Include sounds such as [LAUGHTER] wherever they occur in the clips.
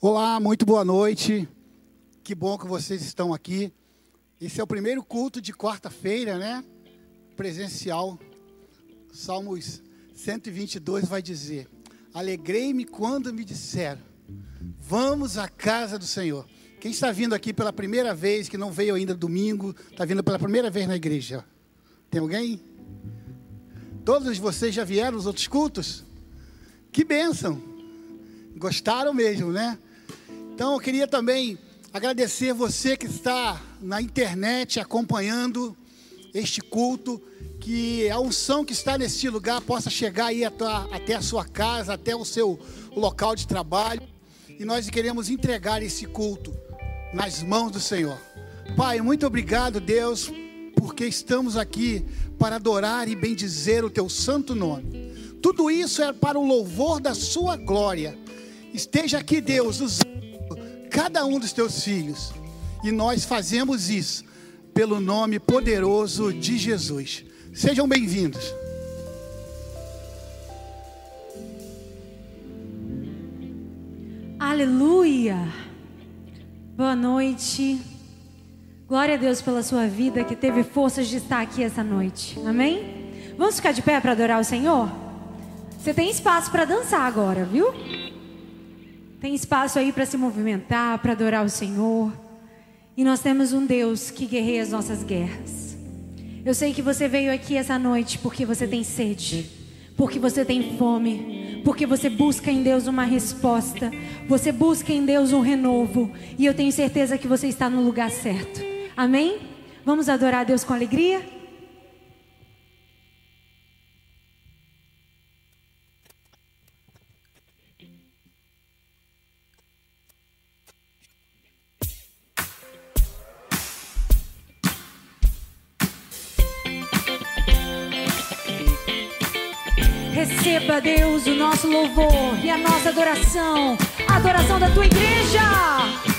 Olá, muito boa noite. Que bom que vocês estão aqui. Esse é o primeiro culto de quarta-feira, né? Presencial. Salmos 122 vai dizer: Alegrei-me quando me disseram: Vamos à casa do Senhor. Quem está vindo aqui pela primeira vez, que não veio ainda domingo, está vindo pela primeira vez na igreja? Tem alguém? Todos vocês já vieram nos outros cultos? Que bênção! Gostaram mesmo, né? Então eu queria também agradecer você que está na internet acompanhando este culto, que a unção que está neste lugar possa chegar aí até a sua casa, até o seu local de trabalho. E nós queremos entregar esse culto nas mãos do Senhor. Pai, muito obrigado, Deus, porque estamos aqui para adorar e bendizer o teu santo nome. Tudo isso é para o louvor da sua glória. Esteja aqui, Deus, usando cada um dos teus filhos. E nós fazemos isso pelo nome poderoso de Jesus. Sejam bem-vindos. Aleluia. Boa noite. Glória a Deus pela sua vida que teve forças de estar aqui essa noite. Amém? Vamos ficar de pé para adorar o Senhor? Você tem espaço para dançar agora, viu? Tem espaço aí para se movimentar, para adorar o Senhor. E nós temos um Deus que guerreia as nossas guerras. Eu sei que você veio aqui essa noite porque você tem sede, porque você tem fome, porque você busca em Deus uma resposta, você busca em Deus um renovo. E eu tenho certeza que você está no lugar certo. Amém? Vamos adorar a Deus com alegria? Receba, Deus, o nosso louvor e a nossa adoração, a adoração da tua igreja.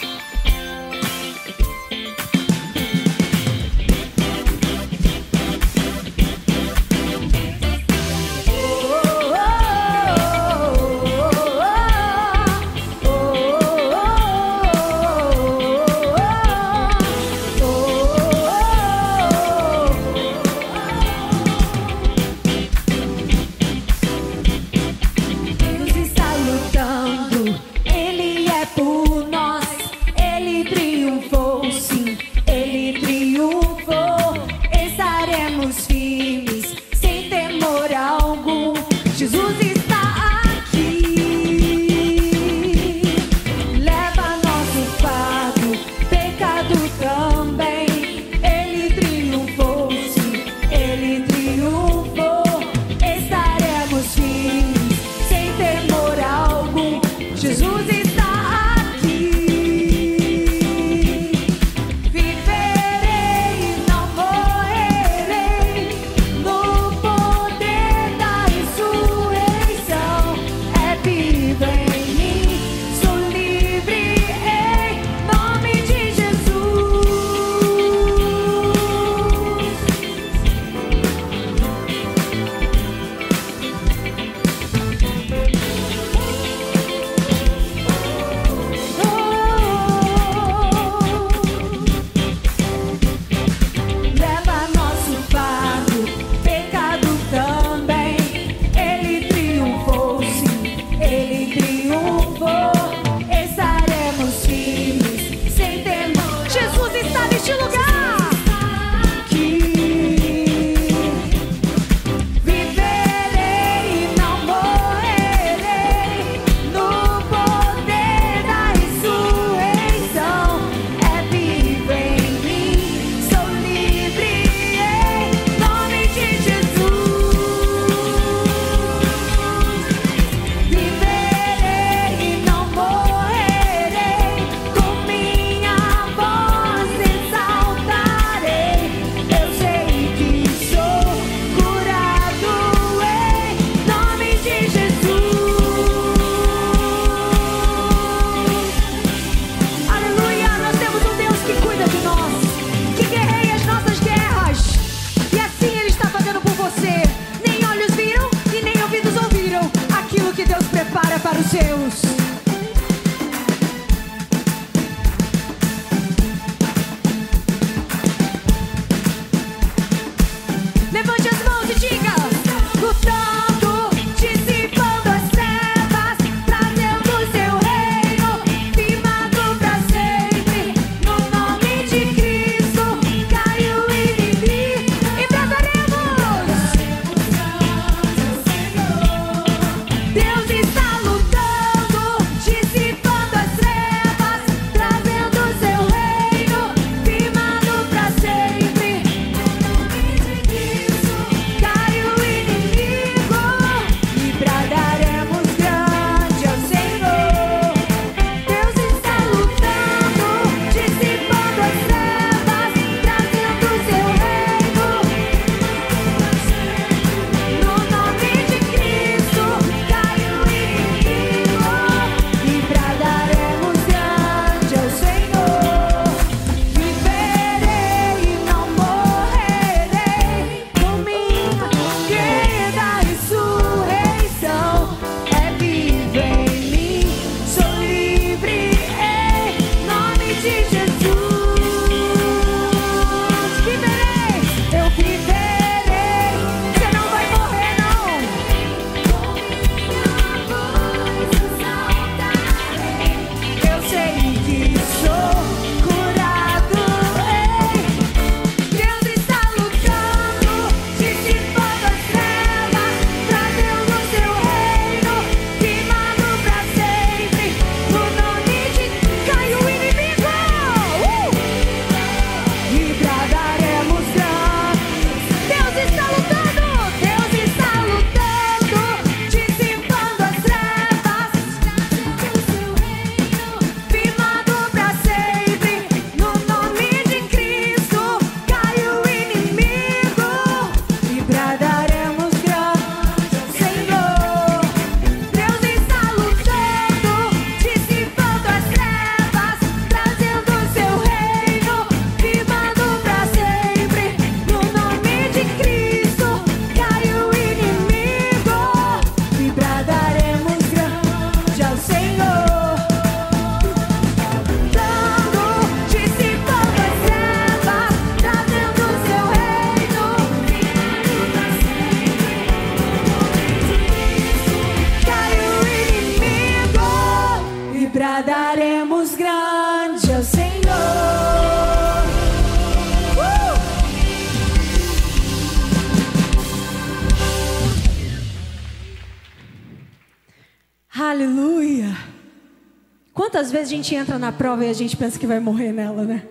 Quantas vezes a gente entra na prova e a gente pensa que vai morrer nela, né?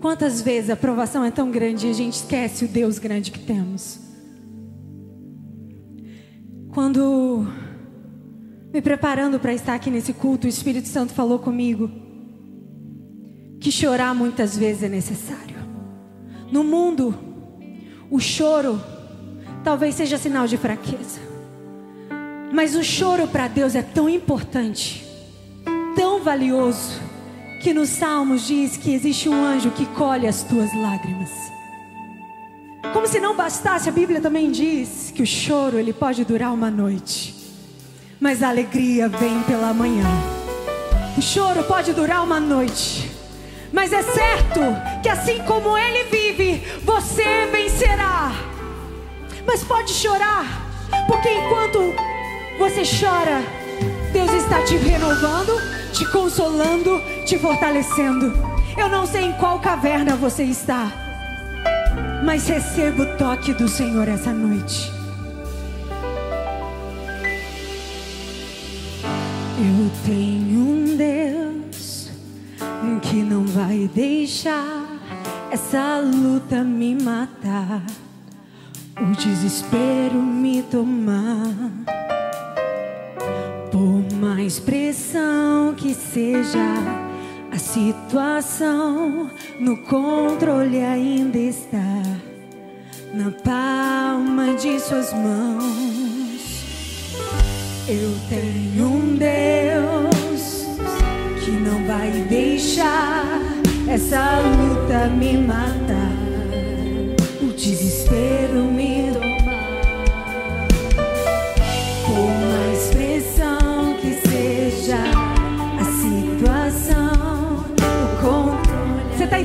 Quantas vezes a provação é tão grande e a gente esquece o Deus grande que temos? Quando me preparando para estar aqui nesse culto, o Espírito Santo falou comigo que chorar muitas vezes é necessário. No mundo, o choro talvez seja sinal de fraqueza. Mas o choro para Deus é tão importante, tão valioso, que nos Salmos diz que existe um anjo que colhe as tuas lágrimas. Como se não bastasse, a Bíblia também diz que o choro ele pode durar uma noite, mas a alegria vem pela manhã. O choro pode durar uma noite, mas é certo que assim como ele vive, você vencerá. Mas pode chorar, porque enquanto você chora, Deus está te renovando, te consolando, te fortalecendo. Eu não sei em qual caverna você está, mas receba o toque do Senhor essa noite. Eu tenho um Deus que não vai deixar essa luta me matar, o desespero me tomar. Por mais pressão que seja a situação, no controle ainda está na palma de suas mãos. Eu tenho um Deus que não vai deixar essa luta me matar, o desespero me tomar.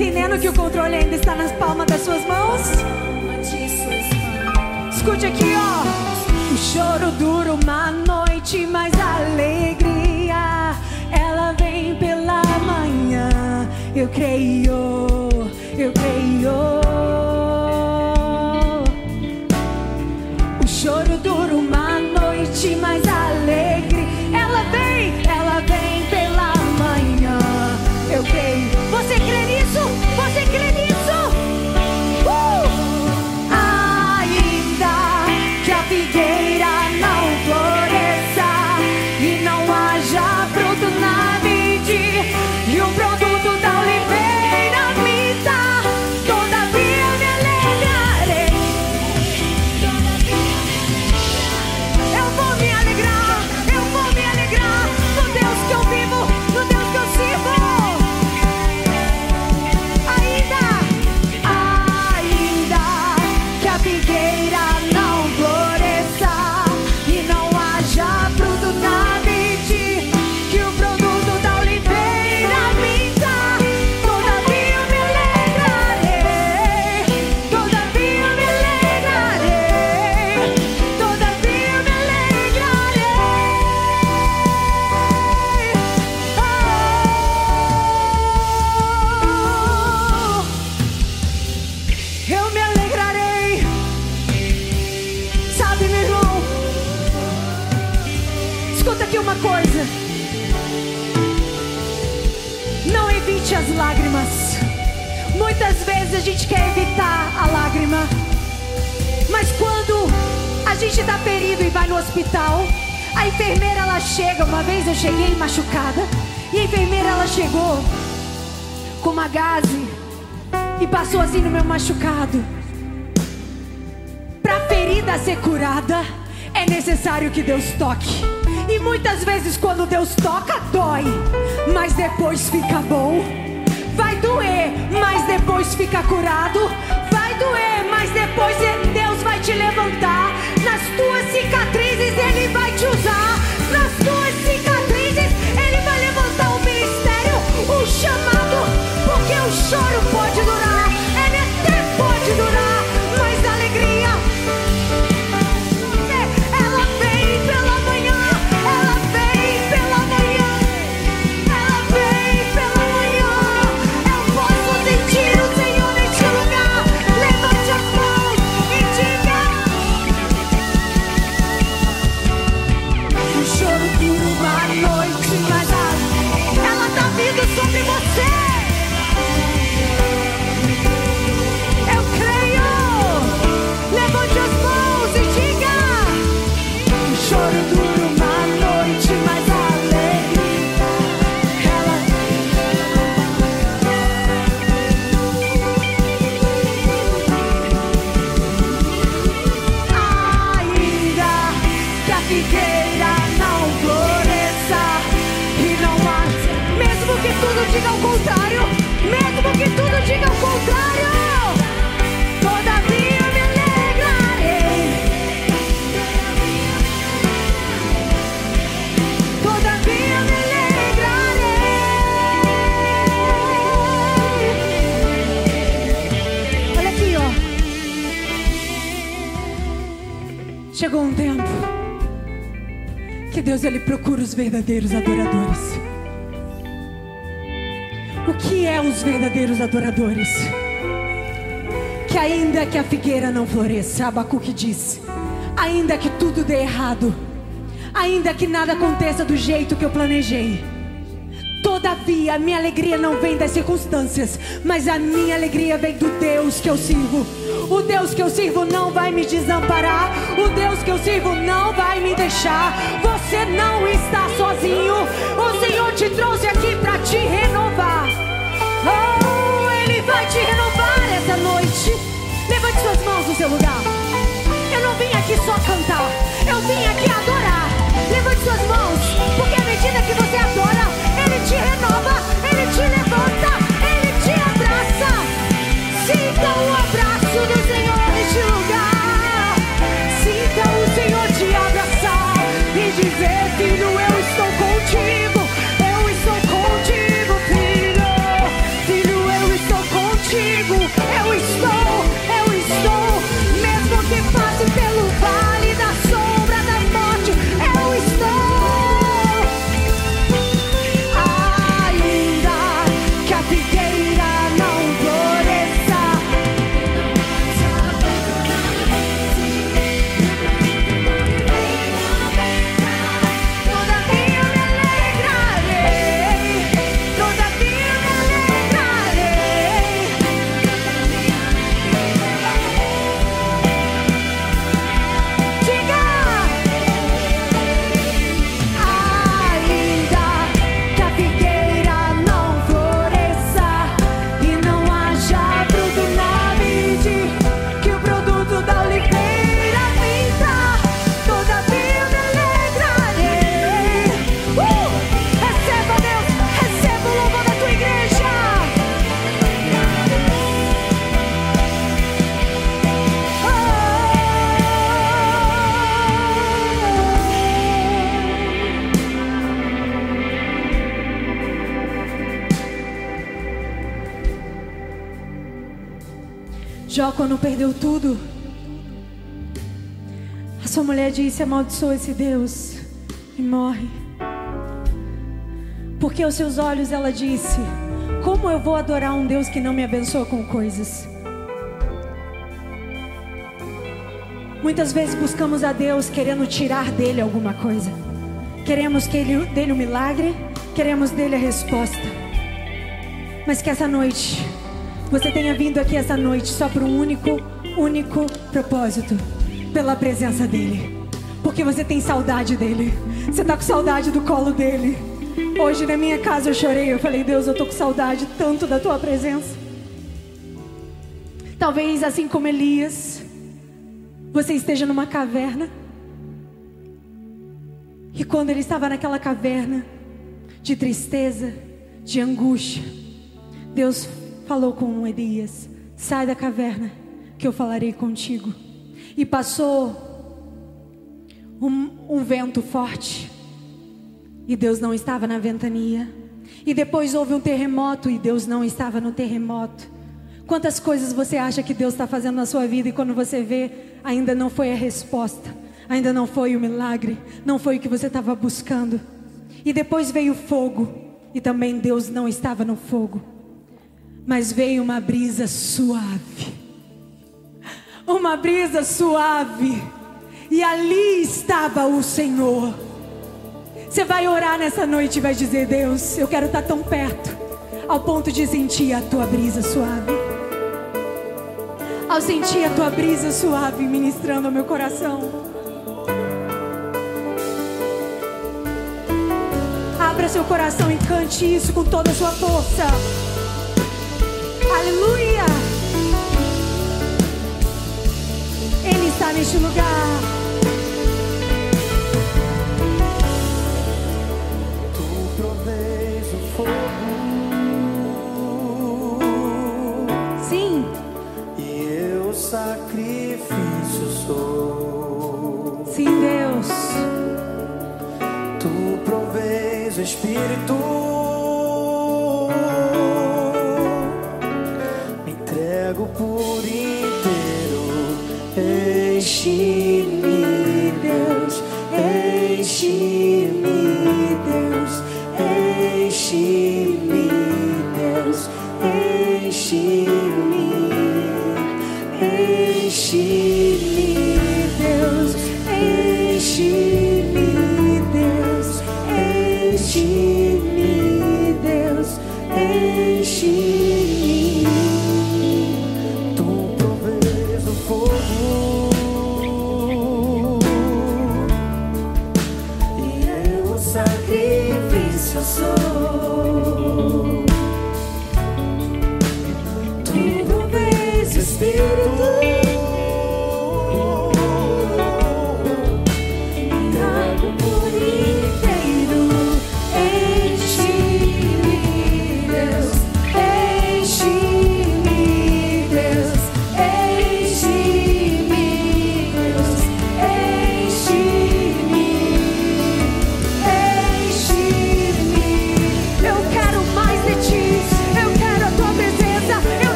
Entendendo que o controle ainda está nas palmas das suas mãos? Escute aqui, ó. O choro dura uma noite, mas a alegria ela vem pela manhã. Eu creio, eu creio. Necessário que Deus toque. E muitas vezes, quando Deus toca, dói, mas depois fica bom. Vai doer, mas depois fica curado. Diga o contrário, mesmo que tudo diga o contrário. Todavia me alegrarei. Todavia me alegrarei. Olha aqui, ó. Chegou um tempo que Deus ele procura os verdadeiros adoradores. Que é os verdadeiros adoradores? Que ainda que a figueira não floresça, Abacuque disse, ainda que tudo dê errado, ainda que nada aconteça do jeito que eu planejei, Todavia, a minha alegria não vem das circunstâncias, mas a minha alegria vem do Deus que eu sirvo. O Deus que eu sirvo não vai me desamparar. O Deus que eu sirvo não vai me deixar. Você não está sozinho. O Senhor te trouxe aqui para te renovar. Oh, Ele vai te renovar essa noite. Levante suas mãos no seu lugar. Eu não vim aqui só cantar. Eu vim aqui adorar. Levante suas mãos, porque à medida que você adora, Jó, quando perdeu tudo, a sua mulher disse: amaldiçoa esse Deus e morre. Porque aos seus olhos ela disse: Como eu vou adorar um Deus que não me abençoa com coisas? Muitas vezes buscamos a Deus querendo tirar dele alguma coisa. Queremos que ele, dele o milagre, queremos dele a resposta. Mas que essa noite, você tenha vindo aqui essa noite só por um único, único propósito: pela presença dele. Porque você tem saudade dele. Você tá com saudade do colo dele. Hoje na minha casa eu chorei. Eu falei, Deus, eu tô com saudade tanto da tua presença. Talvez assim como Elias, você esteja numa caverna. E quando ele estava naquela caverna de tristeza, de angústia, Deus falou com Elias: Sai da caverna, que eu falarei contigo. E passou um, um vento forte, e Deus não estava na ventania. E depois houve um terremoto, e Deus não estava no terremoto. Quantas coisas você acha que Deus está fazendo na sua vida, e quando você vê, ainda não foi a resposta, ainda não foi o milagre, não foi o que você estava buscando. E depois veio o fogo, e também Deus não estava no fogo mas veio uma brisa suave. Uma brisa suave. E ali estava o Senhor. Você vai orar nessa noite e vai dizer: Deus, eu quero estar tão perto, ao ponto de sentir a tua brisa suave. Ao sentir a tua brisa suave ministrando ao meu coração. Abra seu coração e cante isso com toda a sua força. Aleluia! Ele está neste lugar. Tu provês o fogo. Sim. E eu sacrifício sou. Sim, Deus. Tu provês o espírito. Entrego por inteiro. Enche-me,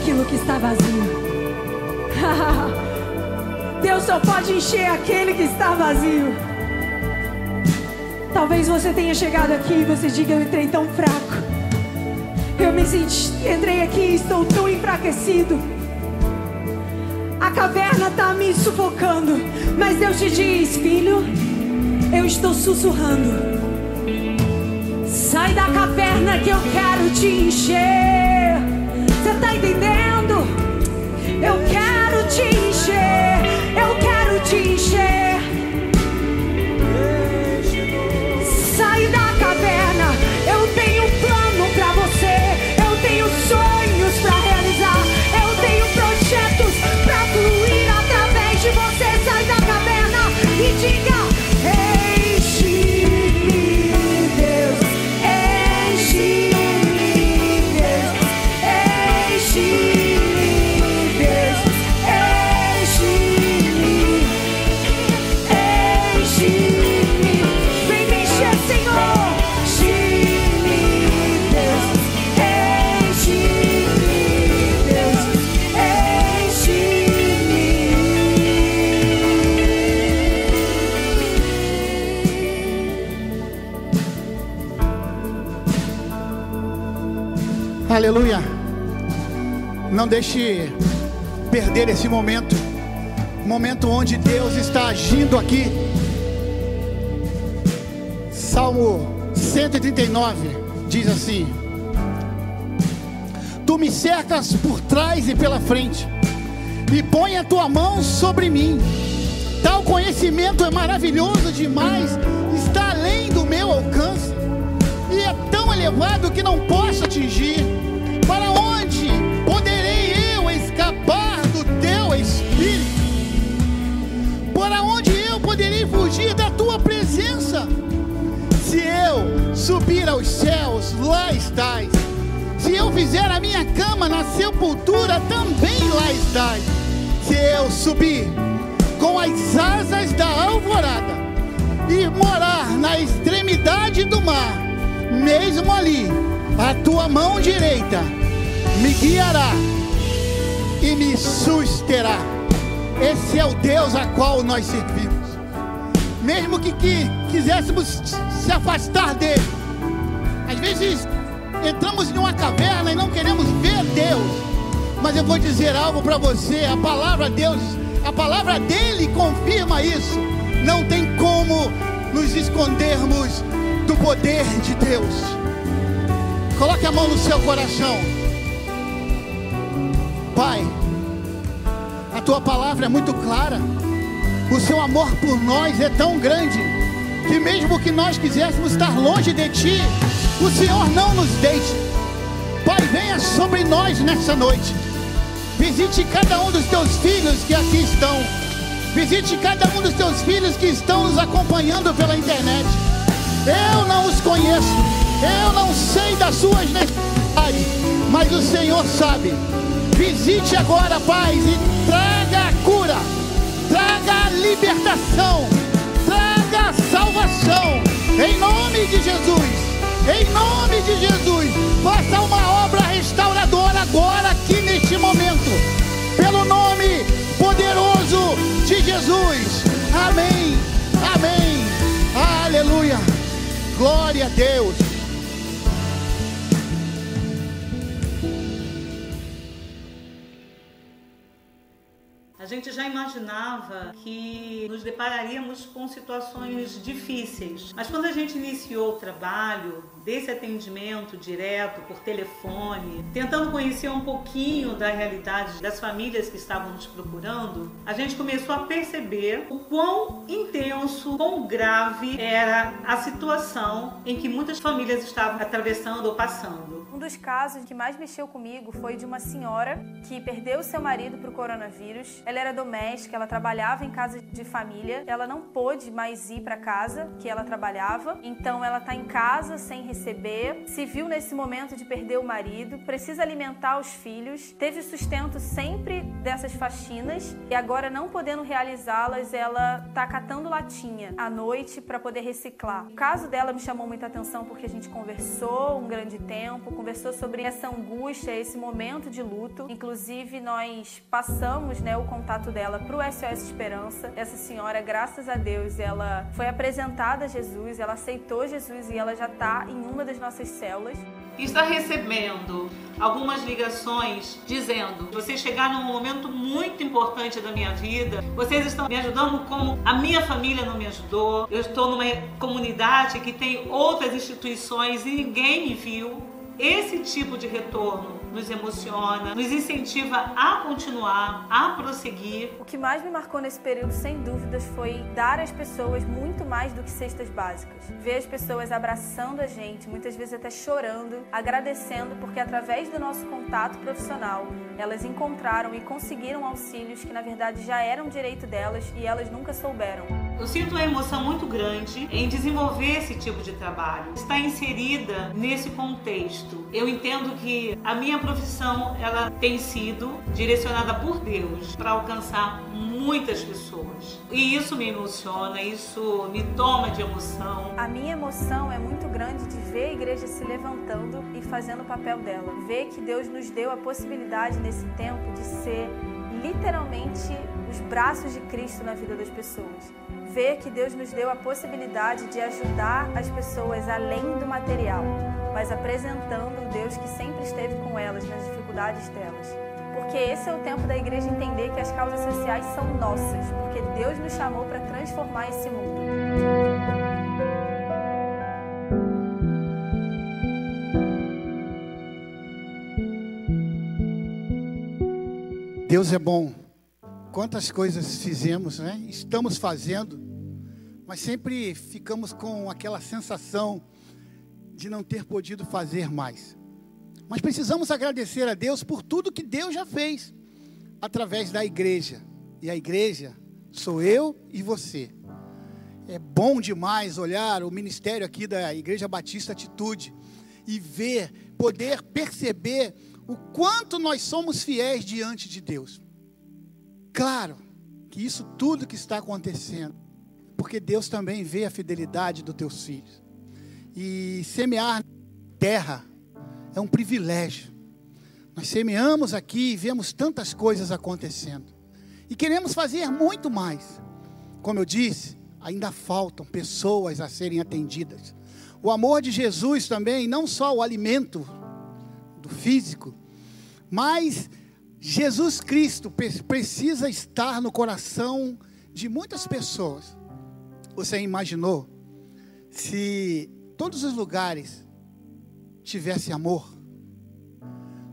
aquilo que está vazio. [LAUGHS] Deus só pode encher aquele que está vazio. Talvez você tenha chegado aqui e você diga: Eu entrei tão fraco. Eu me senti, entrei aqui e estou tão enfraquecido. A caverna está me sufocando. Mas Deus te diz: Filho, eu estou sussurrando. Sai da caverna que eu quero te encher. Você tá entendendo? Eu quero te encher. Eu quero Aleluia. Não deixe perder esse momento. Momento onde Deus está agindo aqui. Salmo 139 diz assim: Tu me cercas por trás e pela frente, e põe a tua mão sobre mim. Tal conhecimento é maravilhoso demais, está além do meu alcance, e é tão elevado que não posso atingir. Fugir da tua presença. Se eu subir aos céus, lá estás. Se eu fizer a minha cama na sepultura, também lá estás. Se eu subir com as asas da alvorada e morar na extremidade do mar, mesmo ali, a tua mão direita me guiará e me susterá. Esse é o Deus a qual nós servimos. Mesmo que, que quiséssemos se afastar dele, às vezes entramos em uma caverna e não queremos ver Deus. Mas eu vou dizer algo para você: a palavra Deus, a palavra dele confirma isso. Não tem como nos escondermos do poder de Deus. Coloque a mão no seu coração. Pai, a tua palavra é muito clara. O seu amor por nós é tão grande que mesmo que nós quiséssemos estar longe de ti, o Senhor não nos deixe. Pai, venha sobre nós nessa noite. Visite cada um dos teus filhos que aqui estão. Visite cada um dos teus filhos que estão nos acompanhando pela internet. Eu não os conheço. Eu não sei das suas necessidades. Mas o Senhor sabe. Visite agora, Pai, e. Traga libertação. Traga salvação. Em nome de Jesus. Em nome de Jesus, faça uma obra restauradora agora, aqui neste momento. Pelo nome poderoso de Jesus. Amém. Amém. Aleluia. Glória a Deus. Gente já imaginava que nos depararíamos com situações difíceis, mas quando a gente iniciou o trabalho desse atendimento direto por telefone, tentando conhecer um pouquinho da realidade das famílias que estavam nos procurando, a gente começou a perceber o quão intenso, quão grave era a situação em que muitas famílias estavam atravessando ou passando. Um dos casos que mais mexeu comigo foi de uma senhora que perdeu seu marido para o coronavírus. Ela era doméstica, ela trabalhava em casa de família. Ela não pôde mais ir para casa que ela trabalhava, então ela está em casa sem receber. Se viu nesse momento de perder o marido, precisa alimentar os filhos. Teve sustento sempre dessas faxinas e agora não podendo realizá-las, ela tá catando latinha à noite para poder reciclar. O caso dela me chamou muita atenção porque a gente conversou um grande tempo, conversou sobre essa angústia, esse momento de luto. Inclusive nós passamos, né, o contato dela para o SOS Esperança. Essa senhora, graças a Deus, ela foi apresentada a Jesus, ela aceitou Jesus e ela já está em uma das nossas células. está recebendo algumas ligações dizendo: vocês chegaram num momento muito importante da minha vida, vocês estão me ajudando como a minha família não me ajudou. Eu estou numa comunidade que tem outras instituições e ninguém me viu. Esse tipo de retorno nos emociona, nos incentiva a continuar, a prosseguir. O que mais me marcou nesse período, sem dúvidas, foi dar às pessoas muito mais do que cestas básicas. Ver as pessoas abraçando a gente, muitas vezes até chorando, agradecendo, porque através do nosso contato profissional, elas encontraram e conseguiram auxílios que na verdade já eram direito delas e elas nunca souberam. Eu sinto uma emoção muito grande em desenvolver esse tipo de trabalho, estar inserida nesse contexto. Eu entendo que a minha profissão ela tem sido direcionada por Deus para alcançar muitas pessoas. E isso me emociona, isso me toma de emoção. A minha emoção é muito grande de ver a igreja se levantando e fazendo o papel dela. Ver que Deus nos deu a possibilidade nesse tempo de ser literalmente os braços de Cristo na vida das pessoas. Ver que Deus nos deu a possibilidade de ajudar as pessoas além do material, mas apresentando o Deus que sempre esteve com elas nas dificuldades delas. Porque esse é o tempo da igreja entender que as causas sociais são nossas, porque Deus nos chamou para transformar esse mundo. Deus é bom. Quantas coisas fizemos, né? Estamos fazendo, mas sempre ficamos com aquela sensação de não ter podido fazer mais. Mas precisamos agradecer a Deus por tudo que Deus já fez através da igreja. E a igreja sou eu e você. É bom demais olhar o ministério aqui da Igreja Batista Atitude e ver, poder perceber o quanto nós somos fiéis diante de Deus. Claro que isso tudo que está acontecendo, porque Deus também vê a fidelidade dos teus filhos. E semear terra é um privilégio. Nós semeamos aqui e vemos tantas coisas acontecendo. E queremos fazer muito mais. Como eu disse, ainda faltam pessoas a serem atendidas. O amor de Jesus também, não só o alimento do físico, mas Jesus Cristo precisa estar no coração de muitas pessoas. Você imaginou se todos os lugares tivesse amor?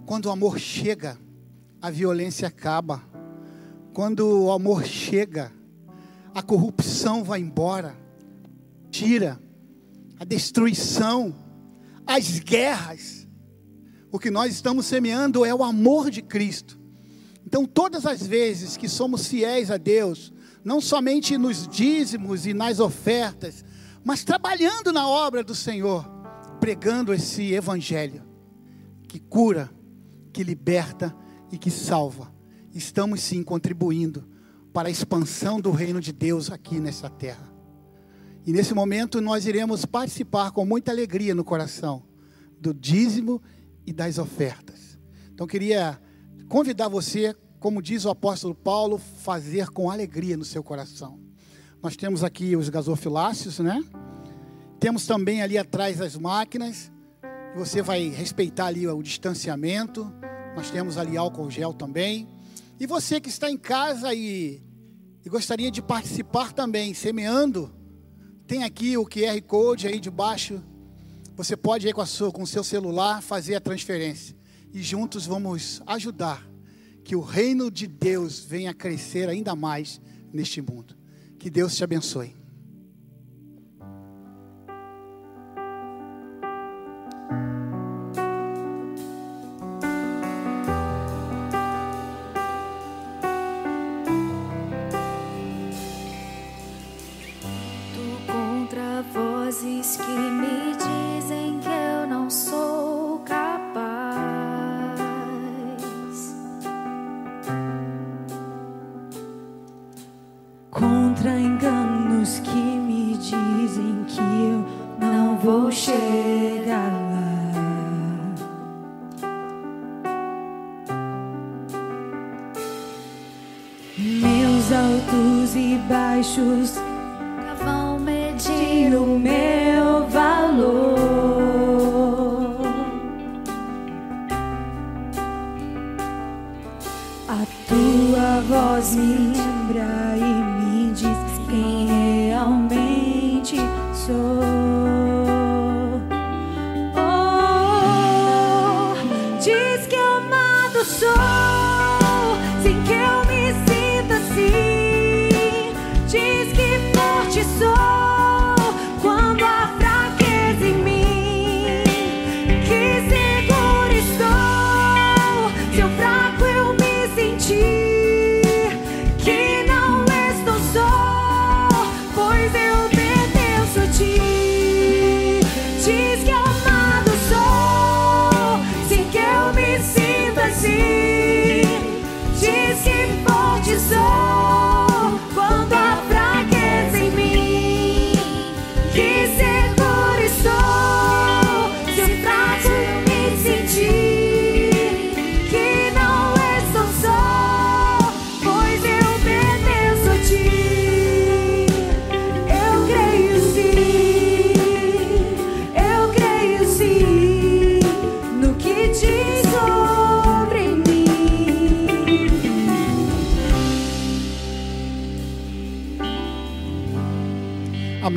Quando o amor chega, a violência acaba. Quando o amor chega, a corrupção vai embora. Tira a destruição, as guerras. O que nós estamos semeando é o amor de Cristo. Então, todas as vezes que somos fiéis a Deus, não somente nos dízimos e nas ofertas, mas trabalhando na obra do Senhor, pregando esse evangelho que cura, que liberta e que salva. Estamos sim contribuindo para a expansão do reino de Deus aqui nessa terra. E nesse momento nós iremos participar com muita alegria no coração do dízimo e das ofertas. Então queria convidar você, como diz o apóstolo Paulo, fazer com alegria no seu coração. Nós temos aqui os gasofiláceos, né? Temos também ali atrás as máquinas. Você vai respeitar ali o distanciamento. Nós temos ali álcool gel também. E você que está em casa e, e gostaria de participar também, semeando, tem aqui o QR Code aí debaixo. Você pode ir com, a sua, com o seu celular fazer a transferência. E juntos vamos ajudar que o reino de Deus venha a crescer ainda mais neste mundo. Que Deus te abençoe.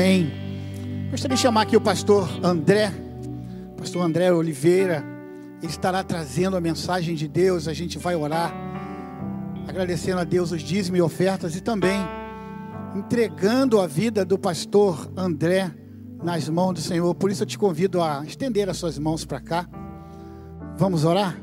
Amém. Gostaria de chamar aqui o pastor André, pastor André Oliveira. Ele estará trazendo a mensagem de Deus. A gente vai orar, agradecendo a Deus os dízimos e ofertas e também entregando a vida do pastor André nas mãos do Senhor. Por isso eu te convido a estender as suas mãos para cá. Vamos orar?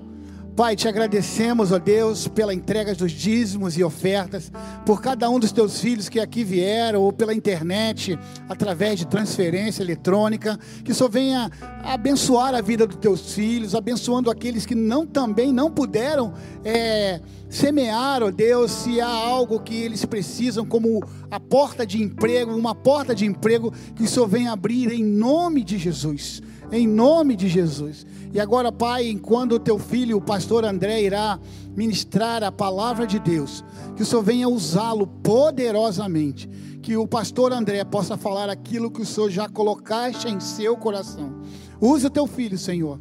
Pai, te agradecemos, ó Deus, pela entrega dos dízimos e ofertas, por cada um dos teus filhos que aqui vieram, ou pela internet, através de transferência eletrônica, que só venha abençoar a vida dos teus filhos, abençoando aqueles que não também não puderam é, semear, ó Deus, se há algo que eles precisam, como a porta de emprego, uma porta de emprego que Senhor venha abrir em nome de Jesus. Em nome de Jesus. E agora, Pai, enquanto o teu filho, o pastor André, irá ministrar a palavra de Deus, que o Senhor venha usá-lo poderosamente. Que o pastor André possa falar aquilo que o Senhor já colocaste em seu coração. Use o teu filho, Senhor.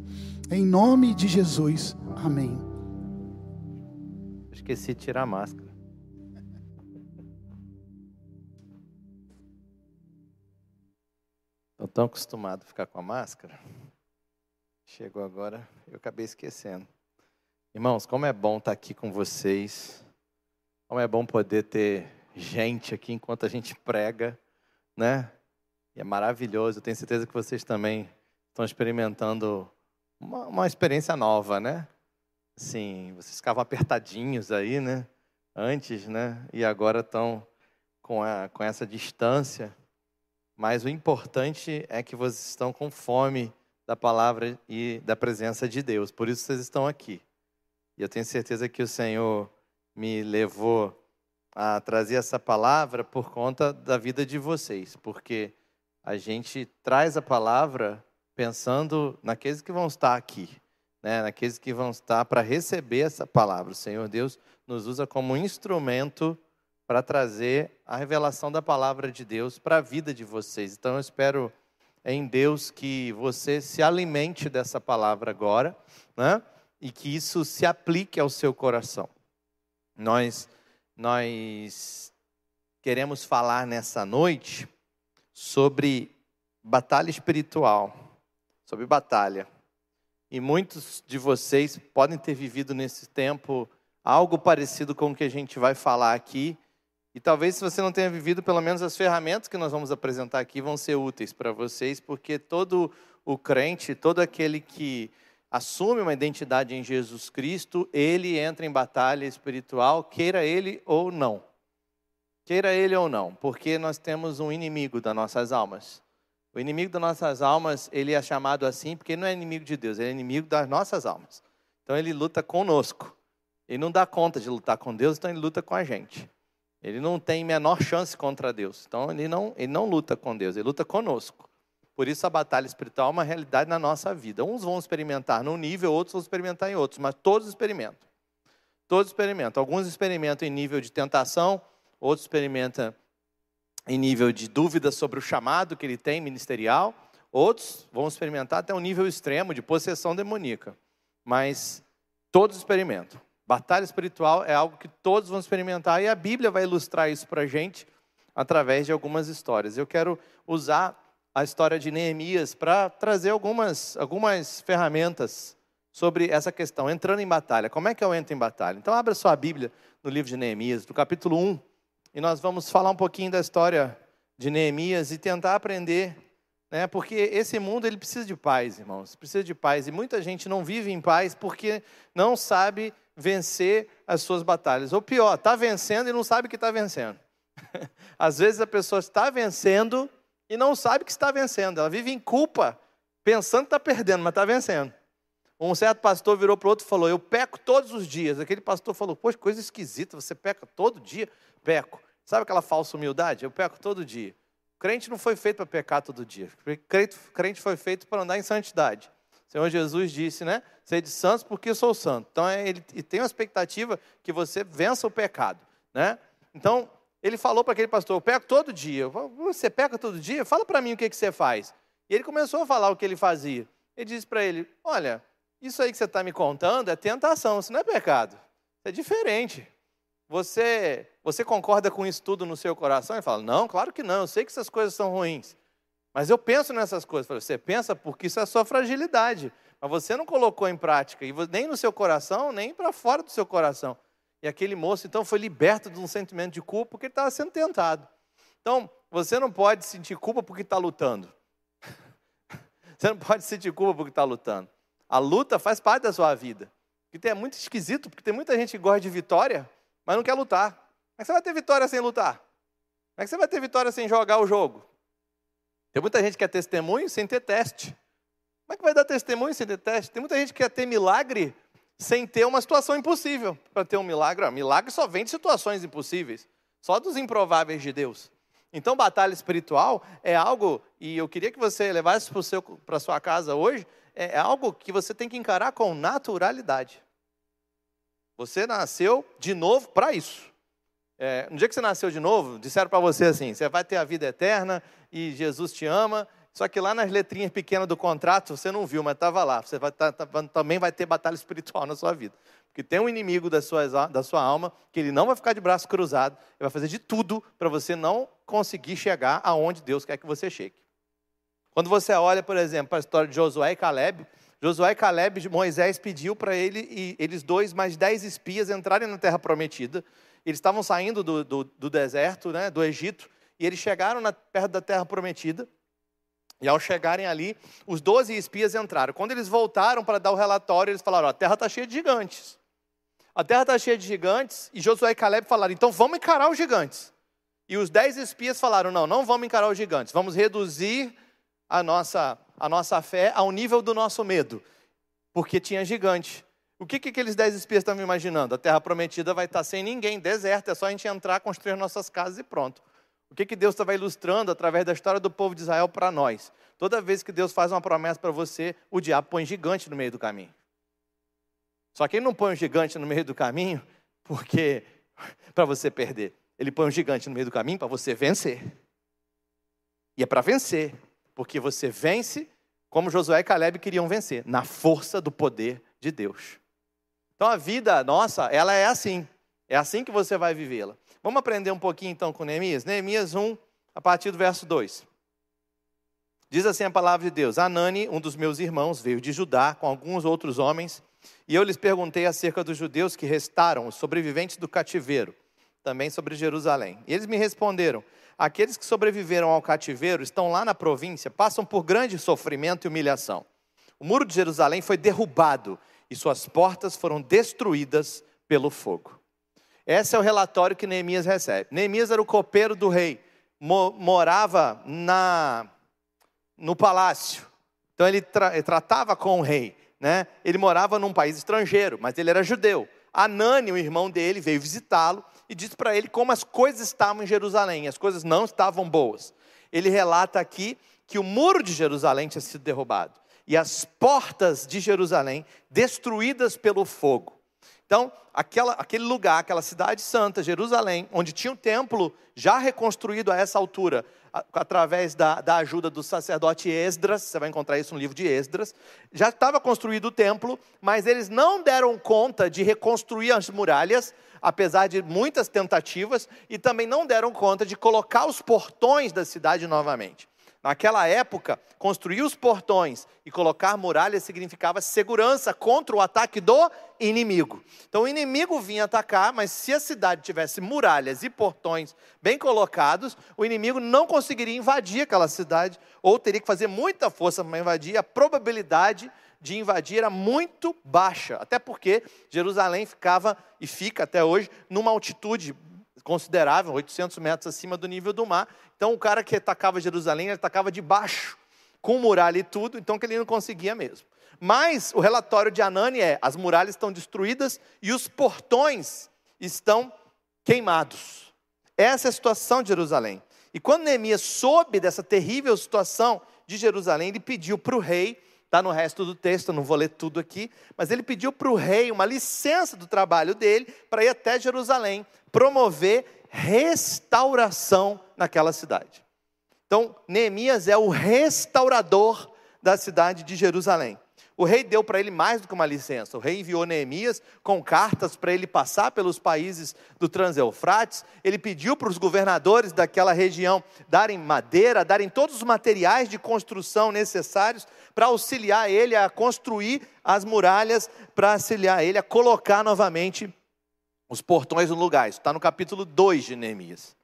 Em nome de Jesus. Amém. Esqueci de tirar a máscara. Estou tão acostumado a ficar com a máscara. Chegou agora, eu acabei esquecendo. Irmãos, como é bom estar aqui com vocês. Como é bom poder ter gente aqui enquanto a gente prega, né? E é maravilhoso. Eu tenho certeza que vocês também estão experimentando uma, uma experiência nova, né? Sim, vocês ficavam apertadinhos aí, né? Antes, né? E agora estão com, a, com essa distância. Mas o importante é que vocês estão com fome da palavra e da presença de Deus. Por isso vocês estão aqui. E eu tenho certeza que o Senhor me levou a trazer essa palavra por conta da vida de vocês, porque a gente traz a palavra pensando naqueles que vão estar aqui, né? naqueles que vão estar para receber essa palavra. O Senhor Deus nos usa como instrumento para trazer a revelação da palavra de Deus para a vida de vocês. Então eu espero em Deus que você se alimente dessa palavra agora, né? E que isso se aplique ao seu coração. Nós nós queremos falar nessa noite sobre batalha espiritual, sobre batalha. E muitos de vocês podem ter vivido nesse tempo algo parecido com o que a gente vai falar aqui, e talvez se você não tenha vivido, pelo menos as ferramentas que nós vamos apresentar aqui vão ser úteis para vocês, porque todo o crente, todo aquele que assume uma identidade em Jesus Cristo, ele entra em batalha espiritual, queira ele ou não. Queira ele ou não, porque nós temos um inimigo das nossas almas. O inimigo das nossas almas, ele é chamado assim porque não é inimigo de Deus, ele é inimigo das nossas almas. Então ele luta conosco. Ele não dá conta de lutar com Deus, então ele luta com a gente. Ele não tem menor chance contra Deus. Então ele não, ele não luta com Deus, ele luta conosco. Por isso a batalha espiritual é uma realidade na nossa vida. Uns vão experimentar num nível, outros vão experimentar em outros, mas todos experimentam. Todos experimentam. Alguns experimentam em nível de tentação, outros experimentam em nível de dúvida sobre o chamado que ele tem ministerial, outros vão experimentar até um nível extremo de possessão demoníaca. Mas todos experimentam. Batalha espiritual é algo que todos vão experimentar e a Bíblia vai ilustrar isso para a gente através de algumas histórias. Eu quero usar a história de Neemias para trazer algumas, algumas ferramentas sobre essa questão, entrando em batalha. Como é que eu entro em batalha? Então, abra sua Bíblia no livro de Neemias, no capítulo 1, e nós vamos falar um pouquinho da história de Neemias e tentar aprender, né? porque esse mundo ele precisa de paz, irmãos, precisa de paz, e muita gente não vive em paz porque não sabe vencer as suas batalhas. Ou pior, está vencendo e não sabe que está vencendo. [LAUGHS] Às vezes a pessoa está vencendo e não sabe que está vencendo. Ela vive em culpa, pensando que está perdendo, mas está vencendo. Um certo pastor virou para o outro e falou: Eu peco todos os dias. Aquele pastor falou: Poxa, coisa esquisita, você peca todo dia? Peco. Sabe aquela falsa humildade? Eu peco todo dia. O crente não foi feito para pecar todo dia. O crente foi feito para andar em santidade. O Senhor Jesus disse, né? Sede santos porque eu sou santo. Então, é, ele tem uma expectativa que você vença o pecado, né? Então, ele falou para aquele pastor, eu peco todo dia. Você peca todo dia? Fala para mim o que, que você faz. E ele começou a falar o que ele fazia. Ele disse para ele, olha, isso aí que você está me contando é tentação, isso não é pecado. Isso é diferente. Você, você concorda com isso tudo no seu coração? Ele fala, não, claro que não, eu sei que essas coisas são ruins. Mas eu penso nessas coisas. Você pensa porque isso é sua fragilidade. Mas você não colocou em prática, nem no seu coração, nem para fora do seu coração. E aquele moço, então, foi liberto de um sentimento de culpa porque ele estava sendo tentado. Então, você não pode sentir culpa porque está lutando. [LAUGHS] Você não pode sentir culpa porque está lutando. A luta faz parte da sua vida. Que é muito esquisito, porque tem muita gente que gosta de vitória, mas não quer lutar. Como é que você vai ter vitória sem lutar? Como é que você vai ter vitória sem jogar o jogo? Tem muita gente que quer testemunho sem ter teste. Como é que vai dar testemunho sem ter teste? Tem muita gente que quer ter milagre sem ter uma situação impossível. Para ter um milagre, milagre só vem de situações impossíveis, só dos improváveis de Deus. Então, batalha espiritual é algo, e eu queria que você levasse para sua casa hoje, é, é algo que você tem que encarar com naturalidade. Você nasceu de novo para isso. É, no dia que você nasceu de novo, disseram para você assim: você vai ter a vida eterna e Jesus te ama. Só que lá nas letrinhas pequenas do contrato você não viu, mas estava lá. Você vai, tá, tá, também vai ter batalha espiritual na sua vida. Porque tem um inimigo da sua, da sua alma que ele não vai ficar de braço cruzado, ele vai fazer de tudo para você não conseguir chegar aonde Deus quer que você chegue. Quando você olha, por exemplo, para a história de Josué e Caleb, Josué e Caleb, Moisés pediu para ele e eles dois, mais dez espias, entrarem na terra prometida. Eles estavam saindo do, do, do deserto, né, do Egito, e eles chegaram na, perto da terra prometida. E ao chegarem ali, os doze espias entraram. Quando eles voltaram para dar o relatório, eles falaram: a terra está cheia de gigantes. A terra está cheia de gigantes. E Josué e Caleb falaram: então vamos encarar os gigantes. E os dez espias falaram: não, não vamos encarar os gigantes, vamos reduzir a nossa, a nossa fé ao nível do nosso medo, porque tinha gigante. O que, que aqueles dez espias estavam imaginando? A terra prometida vai estar sem ninguém, deserta, é só a gente entrar, construir nossas casas e pronto. O que, que Deus estava ilustrando através da história do povo de Israel para nós? Toda vez que Deus faz uma promessa para você, o diabo põe gigante no meio do caminho. Só que ele não põe um gigante no meio do caminho porque [LAUGHS] para você perder. Ele põe um gigante no meio do caminho para você vencer. E é para vencer, porque você vence como Josué e Caleb queriam vencer, na força do poder de Deus. Então a vida nossa, ela é assim. É assim que você vai vivê-la. Vamos aprender um pouquinho então com Neemias? Neemias 1, a partir do verso 2. Diz assim a palavra de Deus: Anani, um dos meus irmãos, veio de Judá com alguns outros homens, e eu lhes perguntei acerca dos judeus que restaram, os sobreviventes do cativeiro, também sobre Jerusalém. E eles me responderam: Aqueles que sobreviveram ao cativeiro estão lá na província, passam por grande sofrimento e humilhação. O muro de Jerusalém foi derrubado e suas portas foram destruídas pelo fogo. Esse é o relatório que Neemias recebe. Neemias era o copeiro do rei, morava na, no palácio. Então ele, tra ele tratava com o rei. Né? Ele morava num país estrangeiro, mas ele era judeu. Anani, o irmão dele, veio visitá-lo e disse para ele como as coisas estavam em Jerusalém. As coisas não estavam boas. Ele relata aqui que o muro de Jerusalém tinha sido derrubado e as portas de Jerusalém destruídas pelo fogo. Então, aquela, aquele lugar, aquela cidade santa, Jerusalém, onde tinha um templo já reconstruído a essa altura, através da, da ajuda do sacerdote Esdras, você vai encontrar isso no livro de Esdras, já estava construído o templo, mas eles não deram conta de reconstruir as muralhas, apesar de muitas tentativas, e também não deram conta de colocar os portões da cidade novamente. Naquela época, construir os portões e colocar muralhas significava segurança contra o ataque do inimigo. Então o inimigo vinha atacar, mas se a cidade tivesse muralhas e portões bem colocados, o inimigo não conseguiria invadir aquela cidade, ou teria que fazer muita força para invadir, a probabilidade de invadir era muito baixa, até porque Jerusalém ficava e fica até hoje numa altitude considerável, 800 metros acima do nível do mar. Então, o cara que atacava Jerusalém, ele atacava de baixo, com muralha e tudo, então que ele não conseguia mesmo. Mas o relatório de Anani é: as muralhas estão destruídas e os portões estão queimados. Essa é a situação de Jerusalém. E quando Neemias soube dessa terrível situação de Jerusalém, ele pediu para o rei, está no resto do texto, não vou ler tudo aqui, mas ele pediu para o rei uma licença do trabalho dele para ir até Jerusalém, promover restauração naquela cidade. Então, Neemias é o restaurador da cidade de Jerusalém. O rei deu para ele mais do que uma licença. O rei enviou Neemias com cartas para ele passar pelos países do Transeufrates. Ele pediu para os governadores daquela região darem madeira, darem todos os materiais de construção necessários para auxiliar ele a construir as muralhas, para auxiliar ele a colocar novamente os portões no lugar. Isso está no capítulo 2 de Neemias.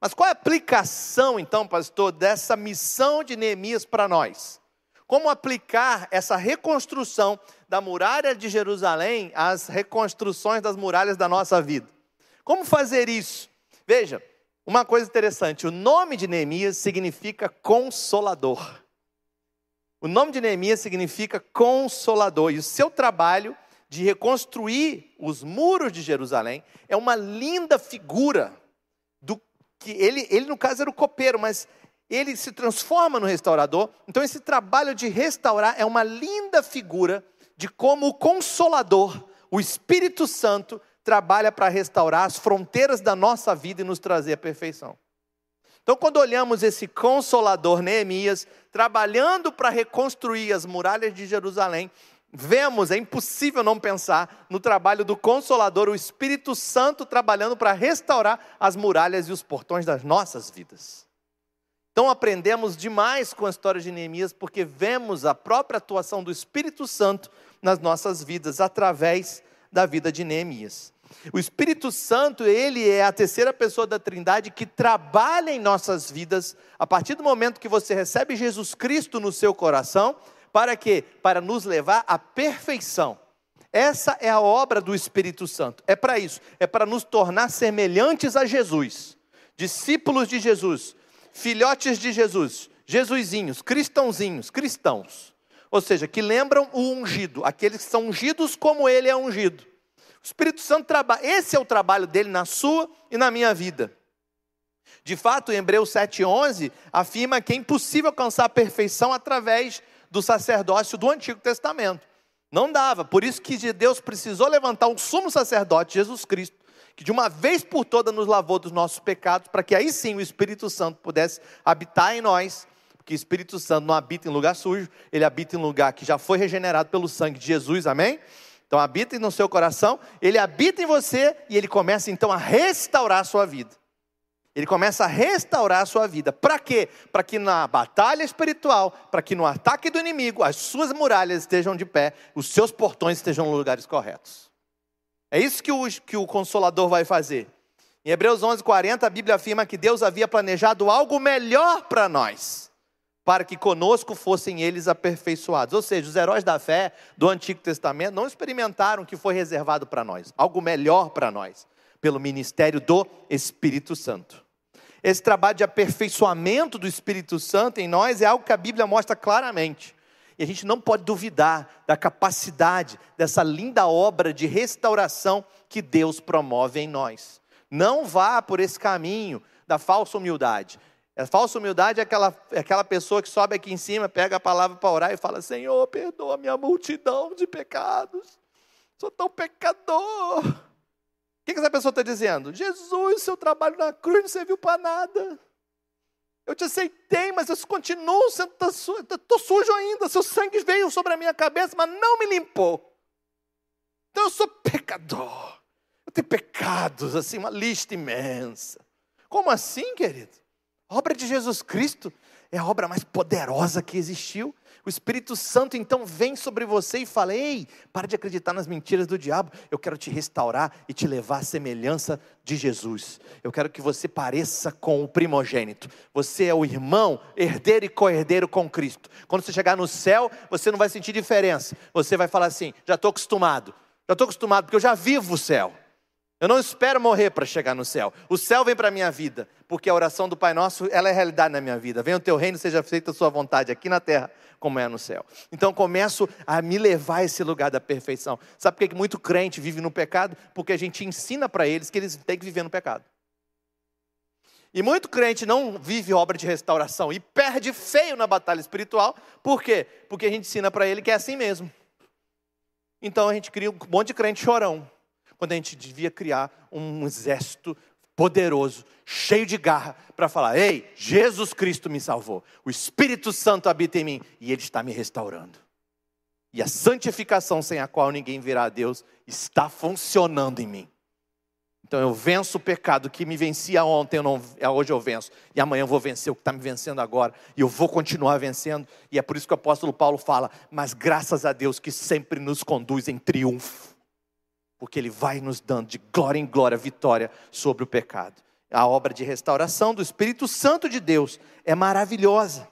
Mas qual é a aplicação, então, pastor, dessa missão de Neemias para nós? como aplicar essa reconstrução da muralha de Jerusalém às reconstruções das muralhas da nossa vida. Como fazer isso? Veja, uma coisa interessante: o nome de Neemias significa consolador. O nome de Neemias significa consolador, e o seu trabalho de reconstruir os muros de Jerusalém é uma linda figura do que ele, ele no caso era o copeiro, mas ele se transforma no restaurador. Então esse trabalho de restaurar é uma linda figura de como o consolador, o Espírito Santo, trabalha para restaurar as fronteiras da nossa vida e nos trazer a perfeição. Então, quando olhamos esse consolador Neemias trabalhando para reconstruir as muralhas de Jerusalém, vemos, é impossível não pensar no trabalho do Consolador, o Espírito Santo trabalhando para restaurar as muralhas e os portões das nossas vidas. Então aprendemos demais com a história de Neemias, porque vemos a própria atuação do Espírito Santo nas nossas vidas através da vida de Neemias. O Espírito Santo, ele é a terceira pessoa da Trindade que trabalha em nossas vidas a partir do momento que você recebe Jesus Cristo no seu coração, para quê? Para nos levar à perfeição. Essa é a obra do Espírito Santo. É para isso, é para nos tornar semelhantes a Jesus, discípulos de Jesus, filhotes de Jesus, Jesusinhos, cristãozinhos, cristãos. Ou seja, que lembram o ungido, aqueles que são ungidos como ele é ungido. O Espírito Santo trabalha, esse é o trabalho dele na sua e na minha vida. De fato, em Hebreus 7,11, afirma que é impossível alcançar a perfeição através do sacerdócio do Antigo Testamento. Não dava, por isso que Deus precisou levantar um sumo sacerdote, Jesus Cristo, que de uma vez por todas nos lavou dos nossos pecados, para que aí sim o Espírito Santo pudesse habitar em nós, porque o Espírito Santo não habita em lugar sujo, ele habita em lugar que já foi regenerado pelo sangue de Jesus, amém? Então habita no seu coração, ele habita em você e ele começa então a restaurar a sua vida. Ele começa a restaurar a sua vida. Para quê? Para que na batalha espiritual, para que no ataque do inimigo, as suas muralhas estejam de pé, os seus portões estejam nos lugares corretos. É isso que o, que o Consolador vai fazer. Em Hebreus 11:40 a Bíblia afirma que Deus havia planejado algo melhor para nós, para que conosco fossem eles aperfeiçoados. Ou seja, os heróis da fé do Antigo Testamento não experimentaram o que foi reservado para nós, algo melhor para nós, pelo ministério do Espírito Santo. Esse trabalho de aperfeiçoamento do Espírito Santo em nós é algo que a Bíblia mostra claramente. E a gente não pode duvidar da capacidade dessa linda obra de restauração que Deus promove em nós. Não vá por esse caminho da falsa humildade. A falsa humildade é aquela, é aquela pessoa que sobe aqui em cima, pega a palavra para orar e fala: Senhor, perdoa minha multidão de pecados. Sou tão pecador. O que, que essa pessoa está dizendo? Jesus, seu trabalho na cruz não serviu para nada. Eu te aceitei, mas eu continuo sendo estou tá sujo ainda. Seu sangue veio sobre a minha cabeça, mas não me limpou. Então eu sou pecador. Eu tenho pecados, assim, uma lista imensa. Como assim, querido? A obra de Jesus Cristo é a obra mais poderosa que existiu. O Espírito Santo então vem sobre você e fala: Ei, para de acreditar nas mentiras do diabo. Eu quero te restaurar e te levar à semelhança de Jesus. Eu quero que você pareça com o primogênito. Você é o irmão, herdeiro e co-herdeiro com Cristo. Quando você chegar no céu, você não vai sentir diferença. Você vai falar assim: Já estou acostumado. Já estou acostumado porque eu já vivo o céu. Eu não espero morrer para chegar no céu. O céu vem para a minha vida, porque a oração do Pai Nosso, ela é realidade na minha vida. Venha o teu reino, seja feita a sua vontade aqui na terra, como é no céu. Então começo a me levar a esse lugar da perfeição. Sabe por que muito crente vive no pecado? Porque a gente ensina para eles que eles têm que viver no pecado. E muito crente não vive obra de restauração e perde feio na batalha espiritual. Por quê? Porque a gente ensina para ele que é assim mesmo. Então a gente cria um monte de crente chorão quando a gente devia criar um exército poderoso, cheio de garra, para falar: Ei, Jesus Cristo me salvou, o Espírito Santo habita em mim e Ele está me restaurando. E a santificação sem a qual ninguém virá a Deus está funcionando em mim. Então eu venço o pecado que me vencia ontem, eu não, é, hoje eu venço. E amanhã eu vou vencer o que está me vencendo agora. E eu vou continuar vencendo. E é por isso que o apóstolo Paulo fala: Mas graças a Deus que sempre nos conduz em triunfo porque Ele vai nos dando de glória em glória vitória sobre o pecado. A obra de restauração do Espírito Santo de Deus é maravilhosa.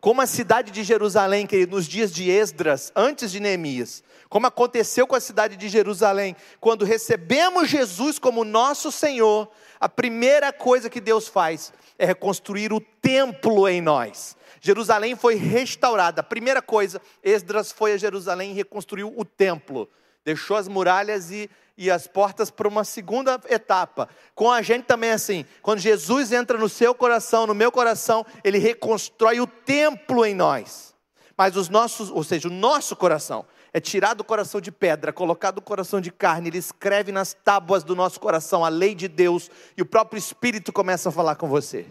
Como a cidade de Jerusalém, que nos dias de Esdras, antes de Neemias, como aconteceu com a cidade de Jerusalém, quando recebemos Jesus como nosso Senhor, a primeira coisa que Deus faz é reconstruir o templo em nós. Jerusalém foi restaurada. A primeira coisa, Esdras foi a Jerusalém e reconstruiu o templo. Deixou as muralhas e, e as portas para uma segunda etapa. Com a gente também é assim. Quando Jesus entra no seu coração, no meu coração, ele reconstrói o templo em nós. Mas os nossos, ou seja, o nosso coração é tirado do coração de pedra, colocado no coração de carne, ele escreve nas tábuas do nosso coração a lei de Deus e o próprio Espírito começa a falar com você.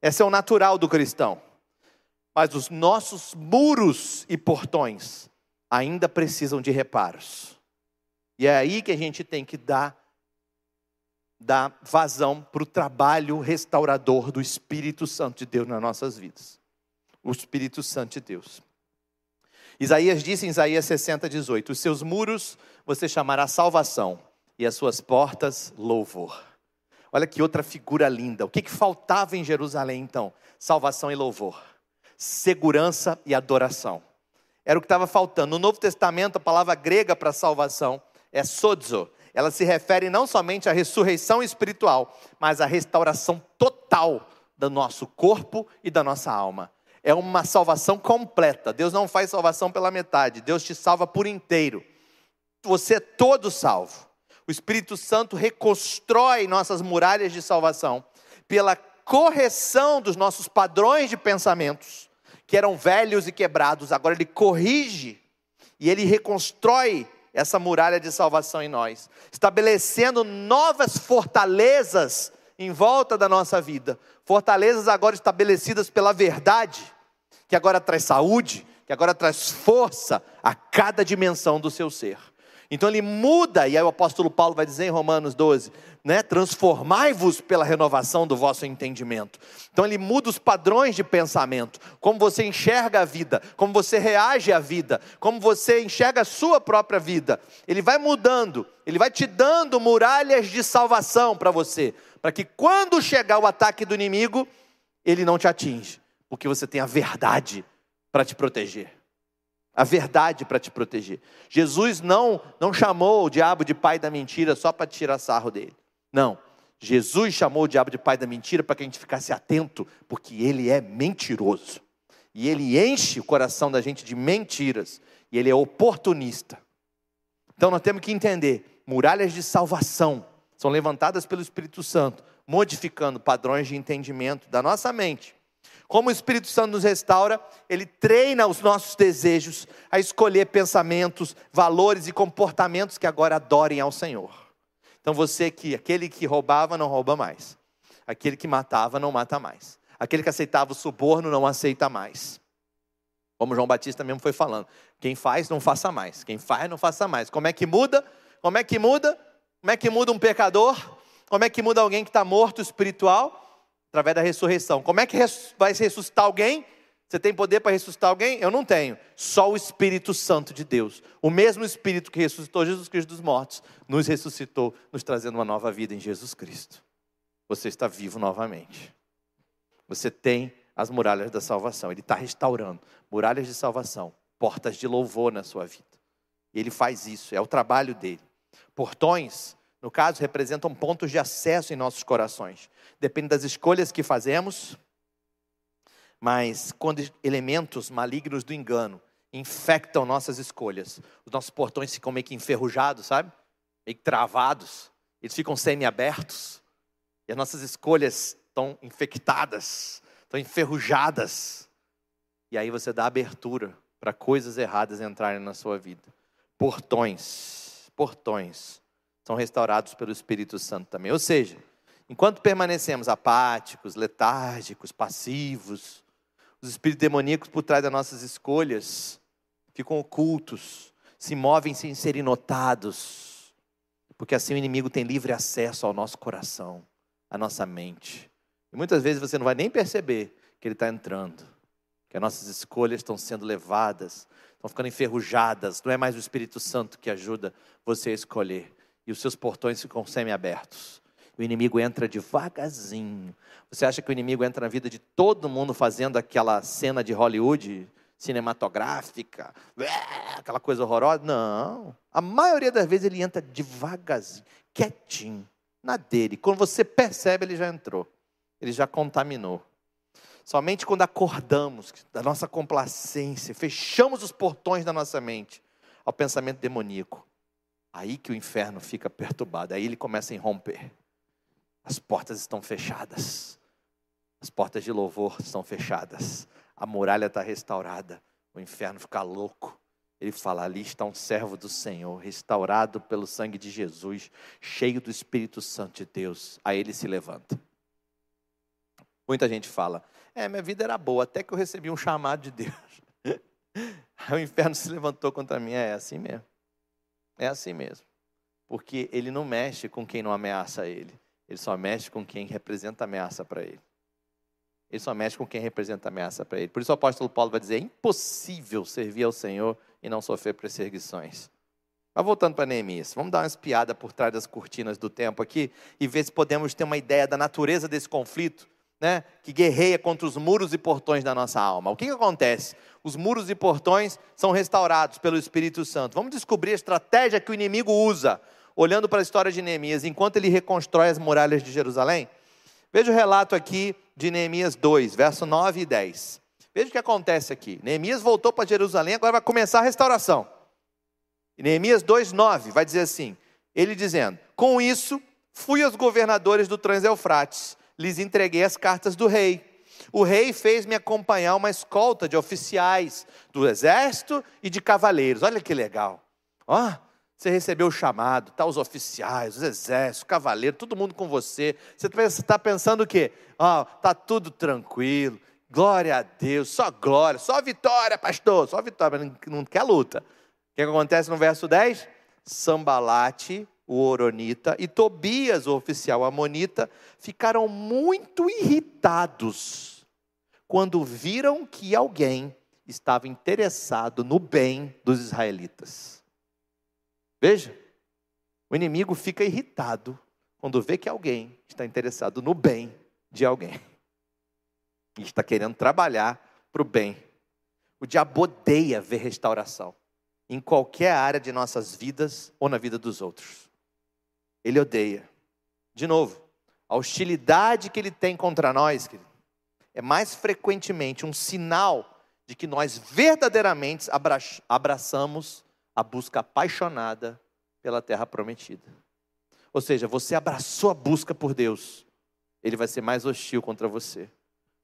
Esse é o natural do cristão. Mas os nossos muros e portões ainda precisam de reparos. E é aí que a gente tem que dar, dar vazão para o trabalho restaurador do Espírito Santo de Deus nas nossas vidas. O Espírito Santo de Deus. Isaías disse em Isaías 60, 18: Os seus muros você chamará salvação, e as suas portas louvor. Olha que outra figura linda. O que, que faltava em Jerusalém então? Salvação e louvor, segurança e adoração. Era o que estava faltando. No Novo Testamento, a palavra grega para salvação é sozo. Ela se refere não somente à ressurreição espiritual, mas à restauração total do nosso corpo e da nossa alma. É uma salvação completa. Deus não faz salvação pela metade, Deus te salva por inteiro. Você é todo salvo. O Espírito Santo reconstrói nossas muralhas de salvação pela correção dos nossos padrões de pensamentos, que eram velhos e quebrados, agora ele corrige e ele reconstrói essa muralha de salvação em nós, estabelecendo novas fortalezas em volta da nossa vida, fortalezas agora estabelecidas pela verdade, que agora traz saúde, que agora traz força a cada dimensão do seu ser. Então ele muda, e aí o apóstolo Paulo vai dizer em Romanos 12, né? Transformai-vos pela renovação do vosso entendimento. Então ele muda os padrões de pensamento, como você enxerga a vida, como você reage à vida, como você enxerga a sua própria vida. Ele vai mudando, ele vai te dando muralhas de salvação para você, para que quando chegar o ataque do inimigo, ele não te atinge, porque você tem a verdade para te proteger a verdade para te proteger. Jesus não, não chamou o diabo de pai da mentira só para tirar sarro dele. Não. Jesus chamou o diabo de pai da mentira para que a gente ficasse atento, porque ele é mentiroso. E ele enche o coração da gente de mentiras. E ele é oportunista. Então nós temos que entender: muralhas de salvação são levantadas pelo Espírito Santo, modificando padrões de entendimento da nossa mente como o Espírito Santo nos restaura, ele treina os nossos desejos a escolher pensamentos, valores e comportamentos que agora adorem ao Senhor. Então você que aquele que roubava não rouba mais. Aquele que matava não mata mais. Aquele que aceitava o suborno não aceita mais. Como João Batista mesmo foi falando, quem faz não faça mais. Quem faz não faça mais. Como é que muda? Como é que muda? Como é que muda um pecador? Como é que muda alguém que está morto espiritual? Através da ressurreição. Como é que vai ressuscitar alguém? Você tem poder para ressuscitar alguém? Eu não tenho. Só o Espírito Santo de Deus. O mesmo Espírito que ressuscitou Jesus Cristo dos mortos, nos ressuscitou, nos trazendo uma nova vida em Jesus Cristo. Você está vivo novamente. Você tem as muralhas da salvação. Ele está restaurando muralhas de salvação, portas de louvor na sua vida. E ele faz isso, é o trabalho dele. Portões no caso, representam pontos de acesso em nossos corações. Depende das escolhas que fazemos, mas quando elementos malignos do engano infectam nossas escolhas, os nossos portões ficam meio que enferrujados, sabe? Meio que travados, eles ficam semi-abertos, e as nossas escolhas estão infectadas, estão enferrujadas. E aí você dá abertura para coisas erradas entrarem na sua vida. Portões, portões são restaurados pelo Espírito Santo também. Ou seja, enquanto permanecemos apáticos, letárgicos, passivos, os espíritos demoníacos por trás das nossas escolhas ficam ocultos, se movem sem serem notados, porque assim o inimigo tem livre acesso ao nosso coração, à nossa mente. E muitas vezes você não vai nem perceber que ele está entrando, que as nossas escolhas estão sendo levadas, estão ficando enferrujadas, não é mais o Espírito Santo que ajuda você a escolher, e os seus portões ficam semi-abertos. O inimigo entra devagarzinho. Você acha que o inimigo entra na vida de todo mundo fazendo aquela cena de Hollywood cinematográfica, aquela coisa horrorosa? Não. A maioria das vezes ele entra devagarzinho, quietinho, na dele. Quando você percebe, ele já entrou. Ele já contaminou. Somente quando acordamos da nossa complacência, fechamos os portões da nossa mente ao pensamento demoníaco, aí que o inferno fica perturbado, aí ele começa a irromper. As portas estão fechadas, as portas de louvor estão fechadas, a muralha está restaurada, o inferno fica louco. Ele fala: ali está um servo do Senhor, restaurado pelo sangue de Jesus, cheio do Espírito Santo de Deus. Aí ele se levanta. Muita gente fala: é, minha vida era boa, até que eu recebi um chamado de Deus. [LAUGHS] Aí o inferno se levantou contra mim. É assim mesmo. É assim mesmo. Porque ele não mexe com quem não ameaça ele. Ele só mexe com quem representa ameaça para ele. Ele só mexe com quem representa ameaça para ele. Por isso o apóstolo Paulo vai dizer: é impossível servir ao Senhor e não sofrer perseguições. Mas voltando para Neemias, vamos dar uma espiada por trás das cortinas do tempo aqui e ver se podemos ter uma ideia da natureza desse conflito né, que guerreia contra os muros e portões da nossa alma. O que, que acontece? Os muros e portões são restaurados pelo Espírito Santo. Vamos descobrir a estratégia que o inimigo usa, olhando para a história de Neemias, enquanto ele reconstrói as muralhas de Jerusalém. Veja o relato aqui de Neemias 2, verso 9 e 10. Veja o que acontece aqui. Neemias voltou para Jerusalém, agora vai começar a restauração. Neemias 2, 9 vai dizer assim: ele dizendo: Com isso, fui aos governadores do Trans-Eufrates lhes entreguei as cartas do rei. O rei fez-me acompanhar uma escolta de oficiais do exército e de cavaleiros. Olha que legal. Ó, você recebeu o chamado, tá os oficiais, os exércitos, cavaleiro, todo mundo com você. Você está pensando o quê? Ó, tá tudo tranquilo. Glória a Deus, só glória, só vitória, pastor, só vitória, mas não quer luta. O que acontece no verso 10? Sambalate o Oronita, e Tobias, o oficial amonita, ficaram muito irritados quando viram que alguém estava interessado no bem dos israelitas. Veja, o inimigo fica irritado quando vê que alguém está interessado no bem de alguém e está querendo trabalhar para o bem. O diabo odeia ver restauração em qualquer área de nossas vidas ou na vida dos outros ele odeia. De novo, a hostilidade que ele tem contra nós querido, é mais frequentemente um sinal de que nós verdadeiramente abraçamos a busca apaixonada pela terra prometida. Ou seja, você abraçou a busca por Deus, ele vai ser mais hostil contra você,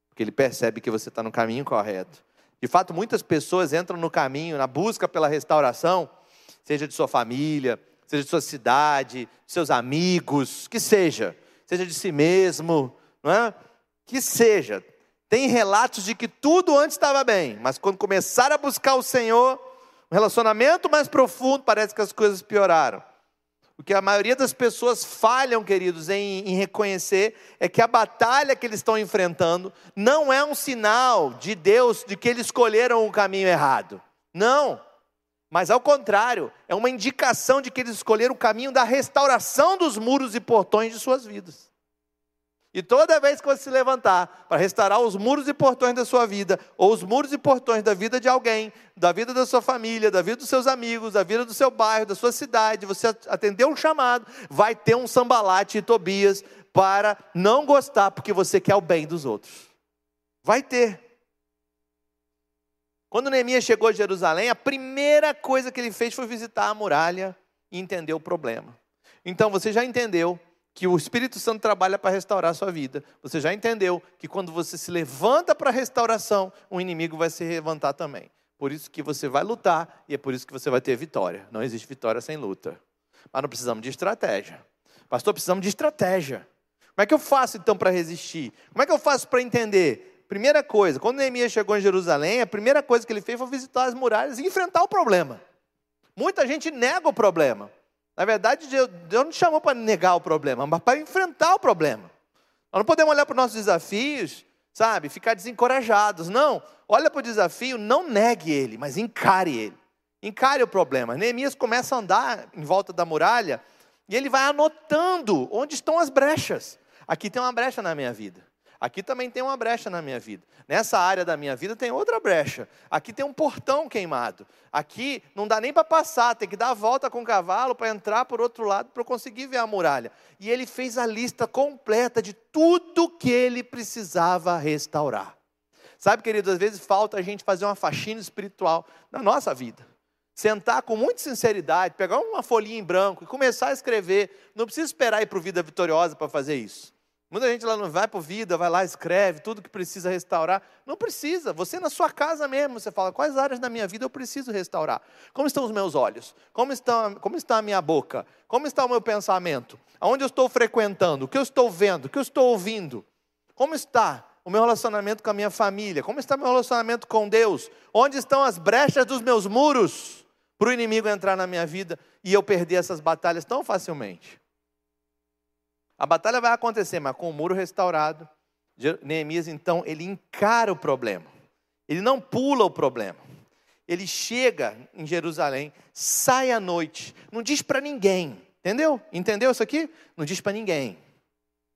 porque ele percebe que você está no caminho correto. De fato, muitas pessoas entram no caminho, na busca pela restauração, seja de sua família, seja de sua cidade, seus amigos, que seja, seja de si mesmo, não é? Que seja. Tem relatos de que tudo antes estava bem, mas quando começaram a buscar o Senhor, um relacionamento mais profundo, parece que as coisas pioraram. O que a maioria das pessoas falham, queridos, em, em, reconhecer é que a batalha que eles estão enfrentando não é um sinal de Deus de que eles escolheram o caminho errado. Não. Mas ao contrário, é uma indicação de que eles escolheram o caminho da restauração dos muros e portões de suas vidas. E toda vez que você se levantar para restaurar os muros e portões da sua vida, ou os muros e portões da vida de alguém, da vida da sua família, da vida dos seus amigos, da vida do seu bairro, da sua cidade, você atender um chamado, vai ter um sambalate e Tobias para não gostar porque você quer o bem dos outros. Vai ter. Quando Neemias chegou a Jerusalém, a primeira coisa que ele fez foi visitar a muralha e entender o problema. Então você já entendeu que o Espírito Santo trabalha para restaurar a sua vida. Você já entendeu que quando você se levanta para a restauração, o inimigo vai se levantar também. Por isso que você vai lutar e é por isso que você vai ter vitória. Não existe vitória sem luta. Mas não precisamos de estratégia. Pastor, precisamos de estratégia. Como é que eu faço então para resistir? Como é que eu faço para entender? Primeira coisa, quando Neemias chegou em Jerusalém, a primeira coisa que ele fez foi visitar as muralhas e enfrentar o problema. Muita gente nega o problema. Na verdade, Deus não chamou para negar o problema, mas para enfrentar o problema. Nós não podemos olhar para os nossos desafios, sabe, ficar desencorajados. Não, olha para o desafio, não negue ele, mas encare ele. Encare o problema. Neemias começa a andar em volta da muralha E ele vai anotando onde estão as brechas. Aqui tem uma brecha na minha vida. Aqui também tem uma brecha na minha vida. Nessa área da minha vida tem outra brecha. Aqui tem um portão queimado. Aqui não dá nem para passar, tem que dar a volta com o cavalo para entrar por outro lado para conseguir ver a muralha. E ele fez a lista completa de tudo que ele precisava restaurar. Sabe, querido, às vezes falta a gente fazer uma faxina espiritual na nossa vida. Sentar com muita sinceridade, pegar uma folhinha em branco e começar a escrever. Não precisa esperar ir para o Vida Vitoriosa para fazer isso. Muita gente lá não vai para vida, vai lá, escreve tudo que precisa restaurar. Não precisa. Você na sua casa mesmo, você fala, quais áreas da minha vida eu preciso restaurar? Como estão os meus olhos? Como está, como está a minha boca? Como está o meu pensamento? Aonde eu estou frequentando? O que eu estou vendo? O que eu estou ouvindo? Como está o meu relacionamento com a minha família? Como está o meu relacionamento com Deus? Onde estão as brechas dos meus muros para o inimigo entrar na minha vida e eu perder essas batalhas tão facilmente? A batalha vai acontecer, mas com o muro restaurado, Neemias então ele encara o problema. Ele não pula o problema. Ele chega em Jerusalém, sai à noite, não diz para ninguém. Entendeu? Entendeu isso aqui? Não diz para ninguém.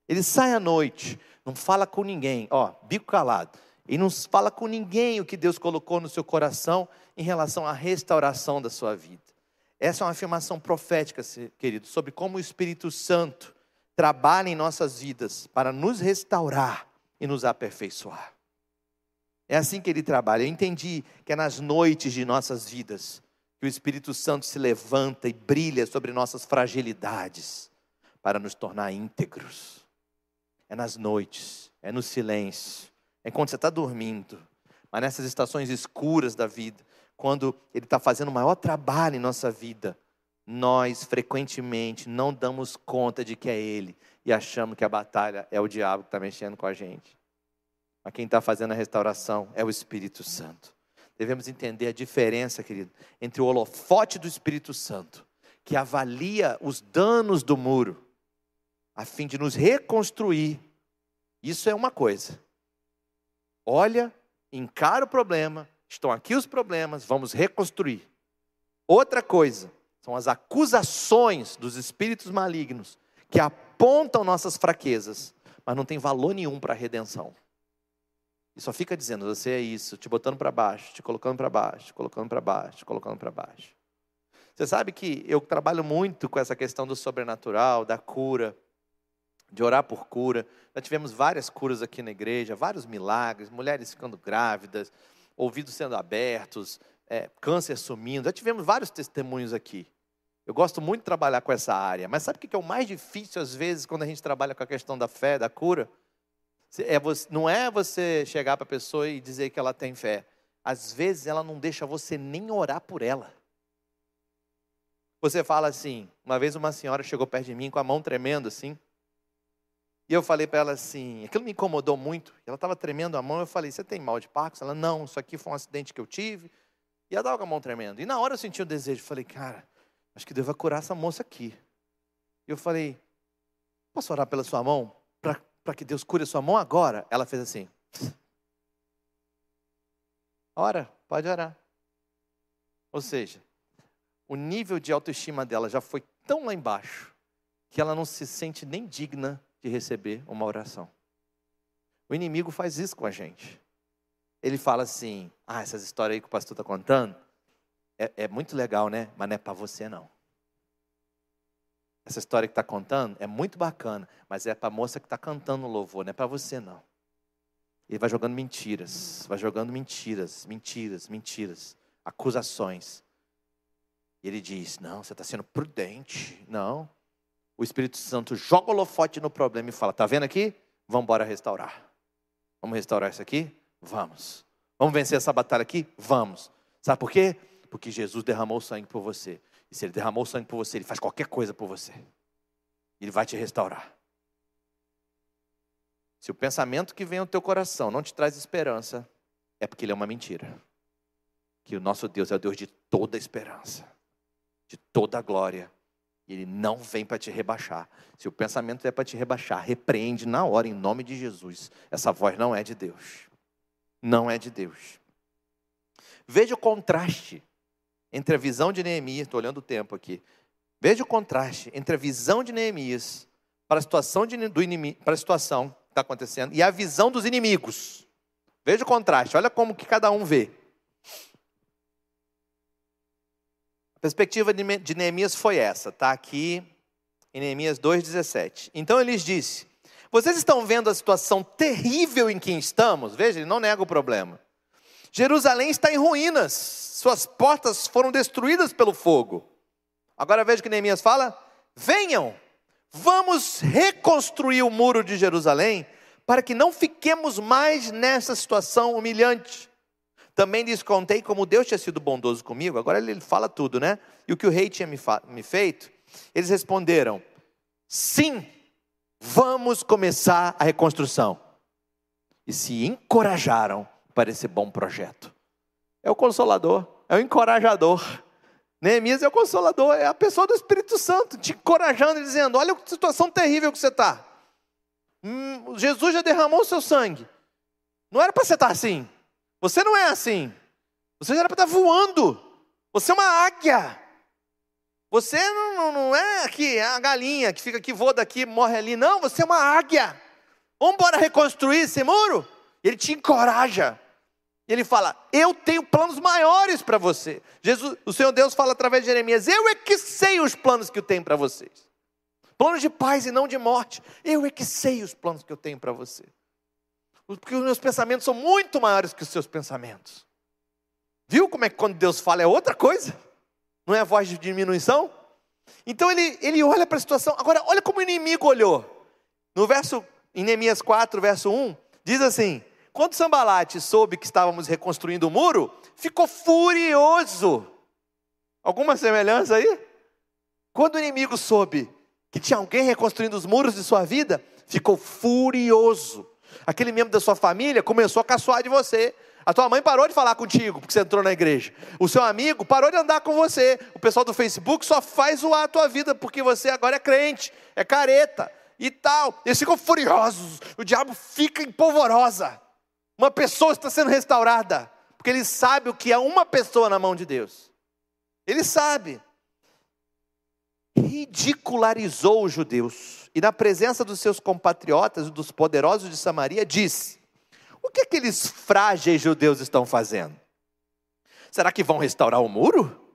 Ele sai à noite, não fala com ninguém, ó, bico calado. E não fala com ninguém o que Deus colocou no seu coração em relação à restauração da sua vida. Essa é uma afirmação profética, querido, sobre como o Espírito Santo trabalha em nossas vidas para nos restaurar e nos aperfeiçoar. É assim que ele trabalha. Eu entendi que é nas noites de nossas vidas que o Espírito Santo se levanta e brilha sobre nossas fragilidades para nos tornar íntegros. É nas noites, é no silêncio, é quando você está dormindo, mas nessas estações escuras da vida, quando Ele está fazendo o maior trabalho em nossa vida, nós frequentemente não damos conta de que é Ele e achamos que a batalha é o diabo que está mexendo com a gente. Mas quem está fazendo a restauração é o Espírito Santo. Devemos entender a diferença, querido, entre o holofote do Espírito Santo, que avalia os danos do muro, a fim de nos reconstruir. Isso é uma coisa. Olha, encara o problema, estão aqui os problemas, vamos reconstruir. Outra coisa, são as acusações dos espíritos malignos que apontam nossas fraquezas, mas não tem valor nenhum para a redenção. E só fica dizendo, você é isso, te botando para baixo, te colocando para baixo, te colocando para baixo, te colocando para baixo. Você sabe que eu trabalho muito com essa questão do sobrenatural, da cura, de orar por cura. Já tivemos várias curas aqui na igreja, vários milagres, mulheres ficando grávidas, ouvidos sendo abertos, é, câncer sumindo. Já tivemos vários testemunhos aqui. Eu gosto muito de trabalhar com essa área, mas sabe o que é o mais difícil às vezes quando a gente trabalha com a questão da fé, da cura? É você, não é você chegar para a pessoa e dizer que ela tem fé. Às vezes ela não deixa você nem orar por ela. Você fala assim, uma vez uma senhora chegou perto de mim com a mão tremendo assim, e eu falei para ela assim, aquilo me incomodou muito. Ela estava tremendo a mão, eu falei, você tem mal de Parkinson? Ela, não, isso aqui foi um acidente que eu tive, e estava com a mão tremendo. E na hora eu senti um desejo. Falei, cara, acho que Deus vai curar essa moça aqui. Eu falei, posso orar pela sua mão? Para que Deus cure a sua mão agora? Ela fez assim. Ora, pode orar. Ou seja, o nível de autoestima dela já foi tão lá embaixo que ela não se sente nem digna de receber uma oração. O inimigo faz isso com a gente ele fala assim: Ah, essas histórias aí que o pastor está contando é, é, muito legal, né? Mas não é para você, não. Essa história que está contando é muito bacana, mas é para a moça que está cantando o louvor, não é para você, não. Ele vai jogando mentiras, vai jogando mentiras, mentiras, mentiras, acusações. E ele diz: Não, você está sendo prudente. Não. O Espírito Santo joga o holofote no problema e fala: Está vendo aqui? Vamos embora restaurar. Vamos restaurar isso aqui? Vamos. Vamos vencer essa batalha aqui? Vamos. Sabe por quê? Porque Jesus derramou sangue por você. E se ele derramou sangue por você, ele faz qualquer coisa por você. Ele vai te restaurar. Se o pensamento que vem ao teu coração não te traz esperança, é porque ele é uma mentira. Que o nosso Deus é o Deus de toda esperança, de toda glória. E ele não vem para te rebaixar. Se o pensamento é para te rebaixar, repreende na hora, em nome de Jesus. Essa voz não é de Deus não é de Deus. Veja o contraste entre a visão de Neemias, estou olhando o tempo aqui, Veja o contraste entre a visão de Neemias para a situação, de, do inimigo, para a situação que está acontecendo e a visão dos inimigos. Veja o contraste, olha como que cada um vê. A perspectiva de Neemias foi essa, está aqui em Neemias 2,17. Então ele lhes disse: Vocês estão vendo a situação terrível em que estamos? Veja, ele não nega o problema. Jerusalém está em ruínas, suas portas foram destruídas pelo fogo. Agora veja que Neemias fala: Venham, vamos reconstruir o muro de Jerusalém, para que não fiquemos mais nessa situação humilhante. Também lhes contei como Deus tinha sido bondoso comigo. Agora ele fala tudo, né? E o que o rei tinha me, me feito. Eles responderam: sim, vamos começar a reconstrução. E se encorajaram para esse bom projeto. É o consolador, é o encorajador. Neemias é o consolador, é a pessoa do Espírito Santo, te encorajando e dizendo: olha a situação terrível que você está. Hum, Jesus já derramou o seu sangue. Não era para você estar assim. Você não é assim. Você já era para estar voando. Você é uma águia. Você não, não, não é aqui, é a galinha que fica aqui, voa daqui, morre ali. Não, você é uma águia. Vamos embora reconstruir esse muro? Ele te encoraja. Ele fala: Eu tenho planos maiores para você. Jesus, o Senhor Deus fala através de Jeremias: Eu é que sei os planos que eu tenho para vocês. Planos de paz e não de morte. Eu é que sei os planos que eu tenho para você. Porque os meus pensamentos são muito maiores que os seus pensamentos. Viu como é que quando Deus fala é outra coisa? Não é voz de diminuição? Então ele, ele olha para a situação. Agora, olha como o inimigo olhou. No verso, em Neemias 4, verso 1, diz assim: Quando Sambalate soube que estávamos reconstruindo o muro, ficou furioso. Alguma semelhança aí? Quando o inimigo soube que tinha alguém reconstruindo os muros de sua vida, ficou furioso aquele membro da sua família começou a caçoar de você. A tua mãe parou de falar contigo porque você entrou na igreja. O seu amigo parou de andar com você. O pessoal do Facebook só faz zoar a tua vida porque você agora é crente, é careta e tal. Eles ficam furiosos. O diabo fica em polvorosa. Uma pessoa está sendo restaurada porque ele sabe o que é uma pessoa na mão de Deus. Ele sabe. Ridicularizou os judeus e na presença dos seus compatriotas e dos poderosos de Samaria, disse: O que aqueles frágeis judeus estão fazendo? Será que vão restaurar o muro?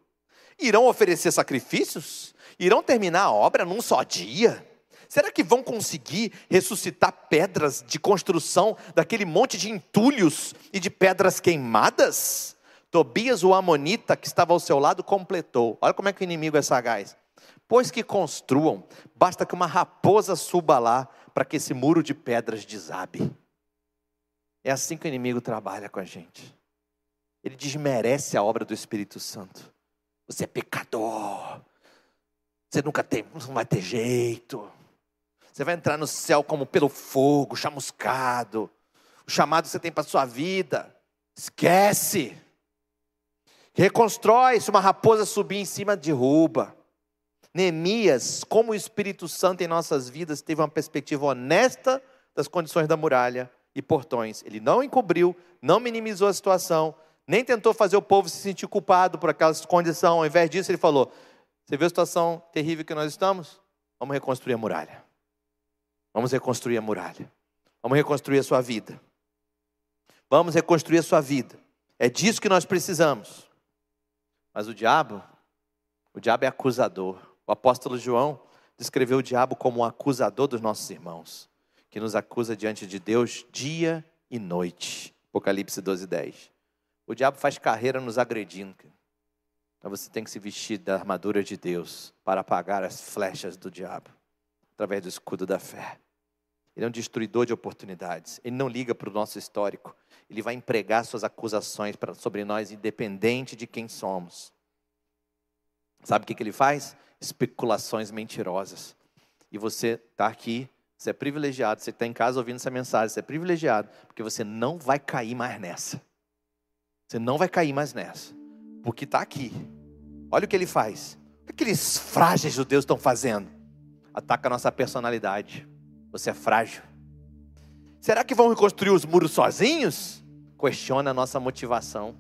Irão oferecer sacrifícios? Irão terminar a obra num só dia? Será que vão conseguir ressuscitar pedras de construção daquele monte de entulhos e de pedras queimadas? Tobias, o Amonita, que estava ao seu lado, completou. Olha como é que o inimigo é sagaz. Pois que construam, basta que uma raposa suba lá para que esse muro de pedras desabe. É assim que o inimigo trabalha com a gente. Ele desmerece a obra do Espírito Santo. Você é pecador. Você nunca tem, não vai ter jeito. Você vai entrar no céu como pelo fogo, chamuscado. O chamado que você tem para sua vida. Esquece. Reconstrói. Se uma raposa subir em cima, derruba. Neemias, como o Espírito Santo em nossas vidas, teve uma perspectiva honesta das condições da muralha e portões. Ele não encobriu, não minimizou a situação, nem tentou fazer o povo se sentir culpado por aquela condição. Ao invés disso, ele falou: Você vê a situação terrível que nós estamos? Vamos reconstruir a muralha. Vamos reconstruir a muralha. Vamos reconstruir a sua vida. Vamos reconstruir a sua vida. É disso que nós precisamos. Mas o diabo, o diabo é acusador. O apóstolo João descreveu o diabo como um acusador dos nossos irmãos, que nos acusa diante de Deus dia e noite. Apocalipse 12, 10. O diabo faz carreira nos agredindo. Então você tem que se vestir da armadura de Deus para apagar as flechas do diabo, através do escudo da fé. Ele é um destruidor de oportunidades. Ele não liga para o nosso histórico. Ele vai empregar suas acusações sobre nós, independente de quem somos. Sabe o que, que ele faz? especulações mentirosas. E você está aqui, você é privilegiado, você está em casa ouvindo essa mensagem, você é privilegiado, porque você não vai cair mais nessa. Você não vai cair mais nessa, porque está aqui. Olha o que ele faz. O que aqueles frágeis judeus estão fazendo? Ataca a nossa personalidade. Você é frágil. Será que vão reconstruir os muros sozinhos? Questiona a nossa motivação.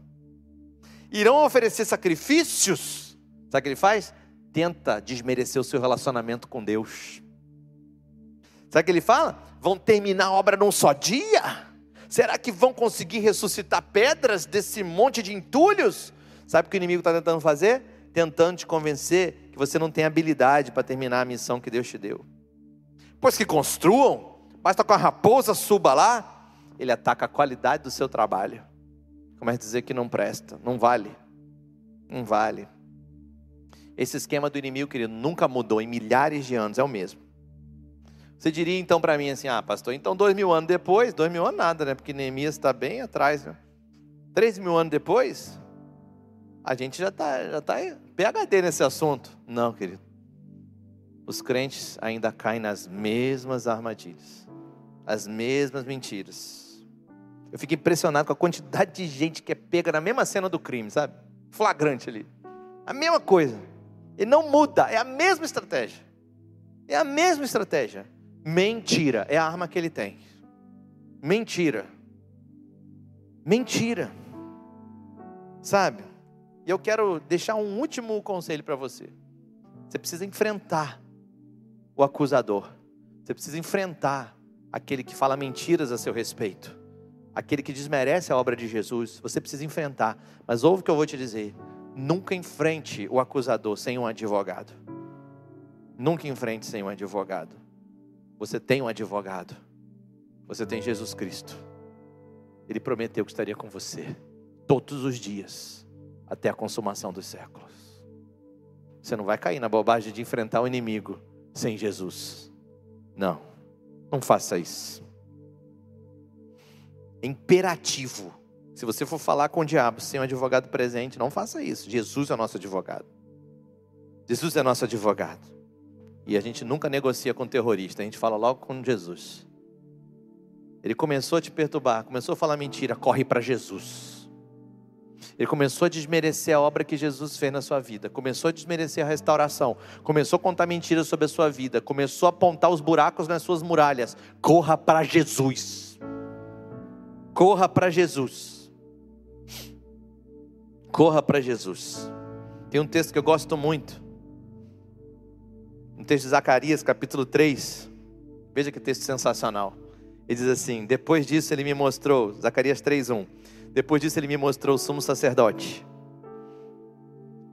Irão oferecer sacrifícios? Sabe o que ele faz? tenta desmerecer o seu relacionamento com Deus. Sabe o que ele fala? Vão terminar a obra num só dia? Será que vão conseguir ressuscitar pedras desse monte de entulhos? Sabe o que o inimigo está tentando fazer? Tentando te convencer que você não tem habilidade para terminar a missão que Deus te deu. Pois que construam, basta com a raposa suba lá, ele ataca a qualidade do seu trabalho. Começa a dizer que não presta, não vale. Não vale. Esse esquema do inimigo, querido, nunca mudou em milhares de anos, é o mesmo. Você diria então para mim assim, ah, pastor, então dois mil anos depois, dois mil anos nada, né? Porque Neemias está bem atrás, né? Três mil anos depois, a gente já está já tá PHD nesse assunto. Não, querido. Os crentes ainda caem nas mesmas armadilhas, as mesmas mentiras. Eu fico impressionado com a quantidade de gente que é pega na mesma cena do crime, sabe? Flagrante ali. A mesma coisa. E não muda, é a mesma estratégia. É a mesma estratégia. Mentira é a arma que ele tem. Mentira. Mentira. Sabe? E eu quero deixar um último conselho para você. Você precisa enfrentar o acusador. Você precisa enfrentar aquele que fala mentiras a seu respeito. Aquele que desmerece a obra de Jesus. Você precisa enfrentar. Mas ouve o que eu vou te dizer. Nunca enfrente o acusador sem um advogado. Nunca enfrente sem um advogado. Você tem um advogado. Você tem Jesus Cristo. Ele prometeu que estaria com você todos os dias, até a consumação dos séculos. Você não vai cair na bobagem de enfrentar o inimigo sem Jesus. Não, não faça isso. É imperativo se você for falar com o diabo sem um advogado presente, não faça isso. Jesus é nosso advogado. Jesus é nosso advogado. E a gente nunca negocia com terrorista, a gente fala logo com Jesus. Ele começou a te perturbar, começou a falar mentira, corre para Jesus. Ele começou a desmerecer a obra que Jesus fez na sua vida, começou a desmerecer a restauração, começou a contar mentiras sobre a sua vida, começou a apontar os buracos nas suas muralhas. Corra para Jesus. Corra para Jesus. Corra para Jesus. Tem um texto que eu gosto muito. Um texto de Zacarias, capítulo 3. Veja que texto sensacional. Ele diz assim: Depois disso ele me mostrou, Zacarias 3:1. Depois disso ele me mostrou o sumo sacerdote,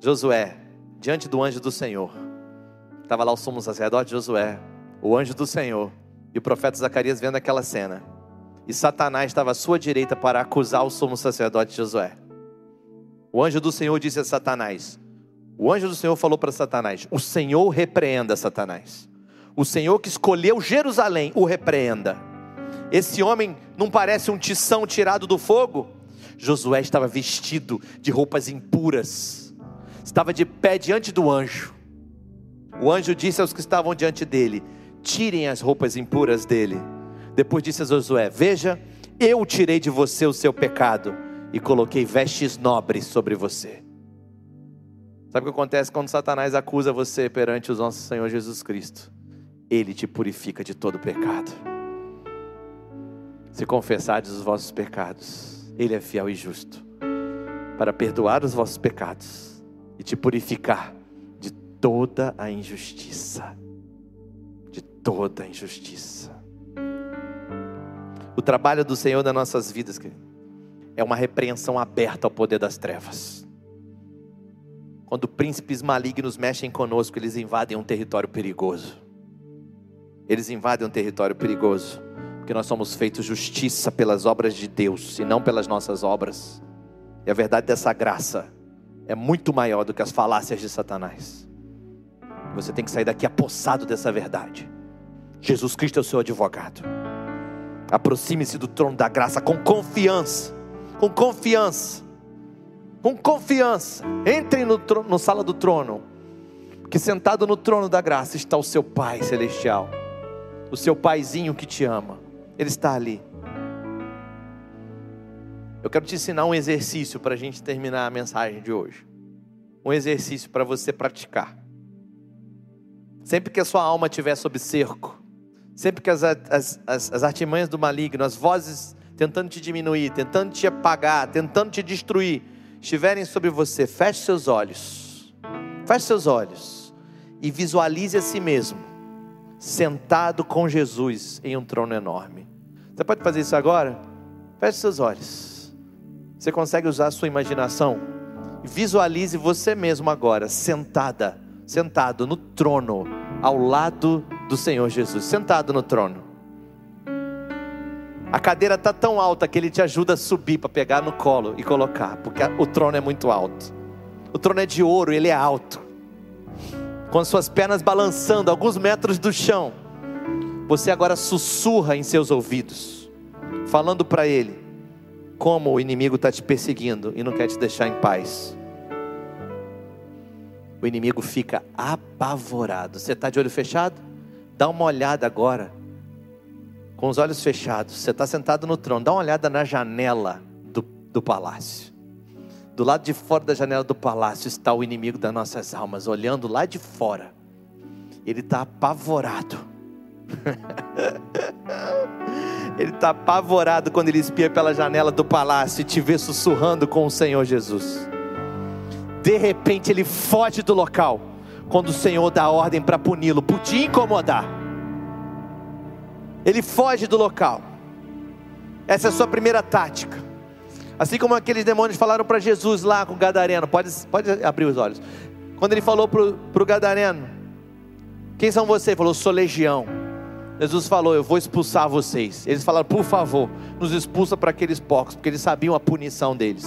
Josué, diante do anjo do Senhor. Estava lá o sumo sacerdote Josué, o anjo do Senhor, e o profeta Zacarias vendo aquela cena. E Satanás estava à sua direita para acusar o sumo sacerdote Josué. O anjo do Senhor disse a Satanás: O anjo do Senhor falou para Satanás: O Senhor repreenda Satanás. O Senhor que escolheu Jerusalém o repreenda. Esse homem não parece um tição tirado do fogo? Josué estava vestido de roupas impuras, estava de pé diante do anjo. O anjo disse aos que estavam diante dele: Tirem as roupas impuras dele. Depois disse a Josué: Veja, eu tirei de você o seu pecado e coloquei vestes nobres sobre você. Sabe o que acontece quando Satanás acusa você perante o nosso Senhor Jesus Cristo? Ele te purifica de todo pecado. Se confessardes os vossos pecados, Ele é fiel e justo para perdoar os vossos pecados e te purificar de toda a injustiça. De toda a injustiça. O trabalho do Senhor nas nossas vidas, querido é uma repreensão aberta ao poder das trevas. Quando príncipes malignos mexem conosco, eles invadem um território perigoso. Eles invadem um território perigoso, porque nós somos feitos justiça pelas obras de Deus e não pelas nossas obras. E a verdade dessa graça é muito maior do que as falácias de Satanás. Você tem que sair daqui apossado dessa verdade. Jesus Cristo é o seu advogado. Aproxime-se do trono da graça com confiança com confiança. Com confiança. Entre no, trono, no sala do trono. Que sentado no trono da graça está o seu Pai celestial. O seu paizinho que te ama. Ele está ali. Eu quero te ensinar um exercício para a gente terminar a mensagem de hoje. Um exercício para você praticar. Sempre que a sua alma estiver sob cerco, sempre que as, as, as, as artimanhas do maligno, as vozes tentando te diminuir, tentando te apagar, tentando te destruir, estiverem sobre você, feche seus olhos. Feche seus olhos. e visualize a si mesmo sentado com Jesus em um trono enorme. Você pode fazer isso agora? Feche seus olhos. Você consegue usar a sua imaginação? Visualize você mesmo agora, sentada, sentado no trono, ao lado do Senhor Jesus, sentado no trono. A cadeira está tão alta que ele te ajuda a subir para pegar no colo e colocar, porque o trono é muito alto. O trono é de ouro, ele é alto. Com as suas pernas balançando alguns metros do chão, você agora sussurra em seus ouvidos, falando para ele como o inimigo está te perseguindo e não quer te deixar em paz. O inimigo fica apavorado. Você está de olho fechado? Dá uma olhada agora com os olhos fechados, você está sentado no trono, dá uma olhada na janela do, do palácio. Do lado de fora da janela do palácio está o inimigo das nossas almas, olhando lá de fora. Ele está apavorado. [LAUGHS] ele está apavorado quando ele espia pela janela do palácio e te vê sussurrando com o Senhor Jesus. De repente ele foge do local, quando o Senhor dá ordem para puni-lo, por te incomodar ele foge do local. Essa é a sua primeira tática. Assim como aqueles demônios falaram para Jesus lá com o Gadareno, pode, pode abrir os olhos. Quando ele falou para o Gadareno, quem são vocês? Ele falou, sou legião. Jesus falou, eu vou expulsar vocês. Eles falaram, por favor, nos expulsa para aqueles porcos, porque eles sabiam a punição deles.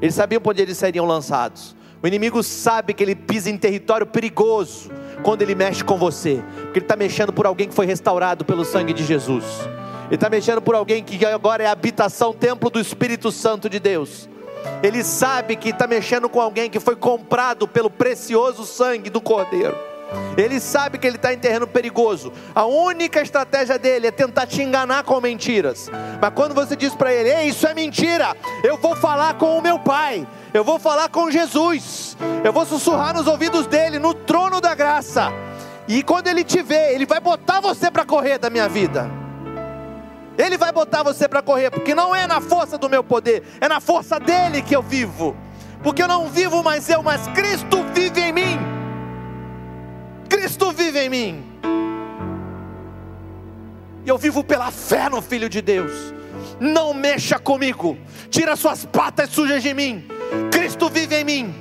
Eles sabiam onde eles seriam lançados. O inimigo sabe que ele pisa em território perigoso quando ele mexe com você, porque ele está mexendo por alguém que foi restaurado pelo sangue de Jesus. Ele está mexendo por alguém que agora é habitação, templo do Espírito Santo de Deus. Ele sabe que está mexendo com alguém que foi comprado pelo precioso sangue do Cordeiro. Ele sabe que ele está em terreno perigoso. A única estratégia dele é tentar te enganar com mentiras. Mas quando você diz para ele: Ei, isso é mentira, eu vou falar com o meu pai eu vou falar com Jesus, eu vou sussurrar nos ouvidos dele, no trono da graça, e quando ele te vê, ele vai botar você para correr da minha vida. Ele vai botar você para correr, porque não é na força do meu poder, é na força dele que eu vivo. Porque eu não vivo mais eu, mas Cristo vive em mim. Cristo vive em mim. E eu vivo pela fé no Filho de Deus. Não mexa comigo. Tira suas patas sujas de mim. Cristo vive em mim.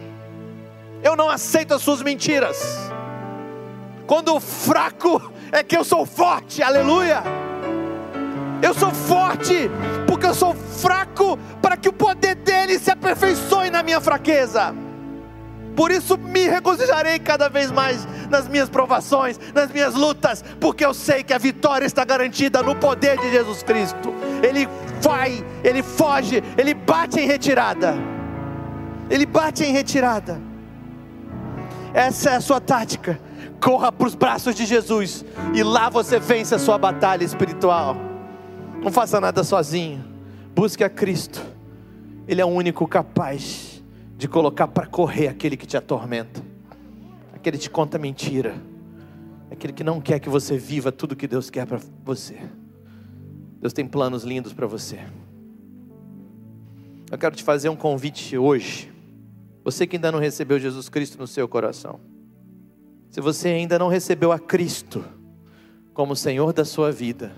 Eu não aceito as suas mentiras. Quando fraco é que eu sou forte, aleluia. Eu sou forte porque eu sou fraco para que o poder dele se aperfeiçoe na minha fraqueza. Por isso me regozijarei cada vez mais nas minhas provações, nas minhas lutas, porque eu sei que a vitória está garantida no poder de Jesus Cristo. Ele vai, ele foge, ele bate em retirada ele bate em retirada. Essa é a sua tática. Corra para os braços de Jesus e lá você vence a sua batalha espiritual. Não faça nada sozinho. Busque a Cristo. Ele é o único capaz de colocar para correr aquele que te atormenta, aquele que te conta mentira, aquele que não quer que você viva tudo que Deus quer para você. Deus tem planos lindos para você. Eu quero te fazer um convite hoje. Você que ainda não recebeu Jesus Cristo no seu coração. Se você ainda não recebeu a Cristo como Senhor da sua vida,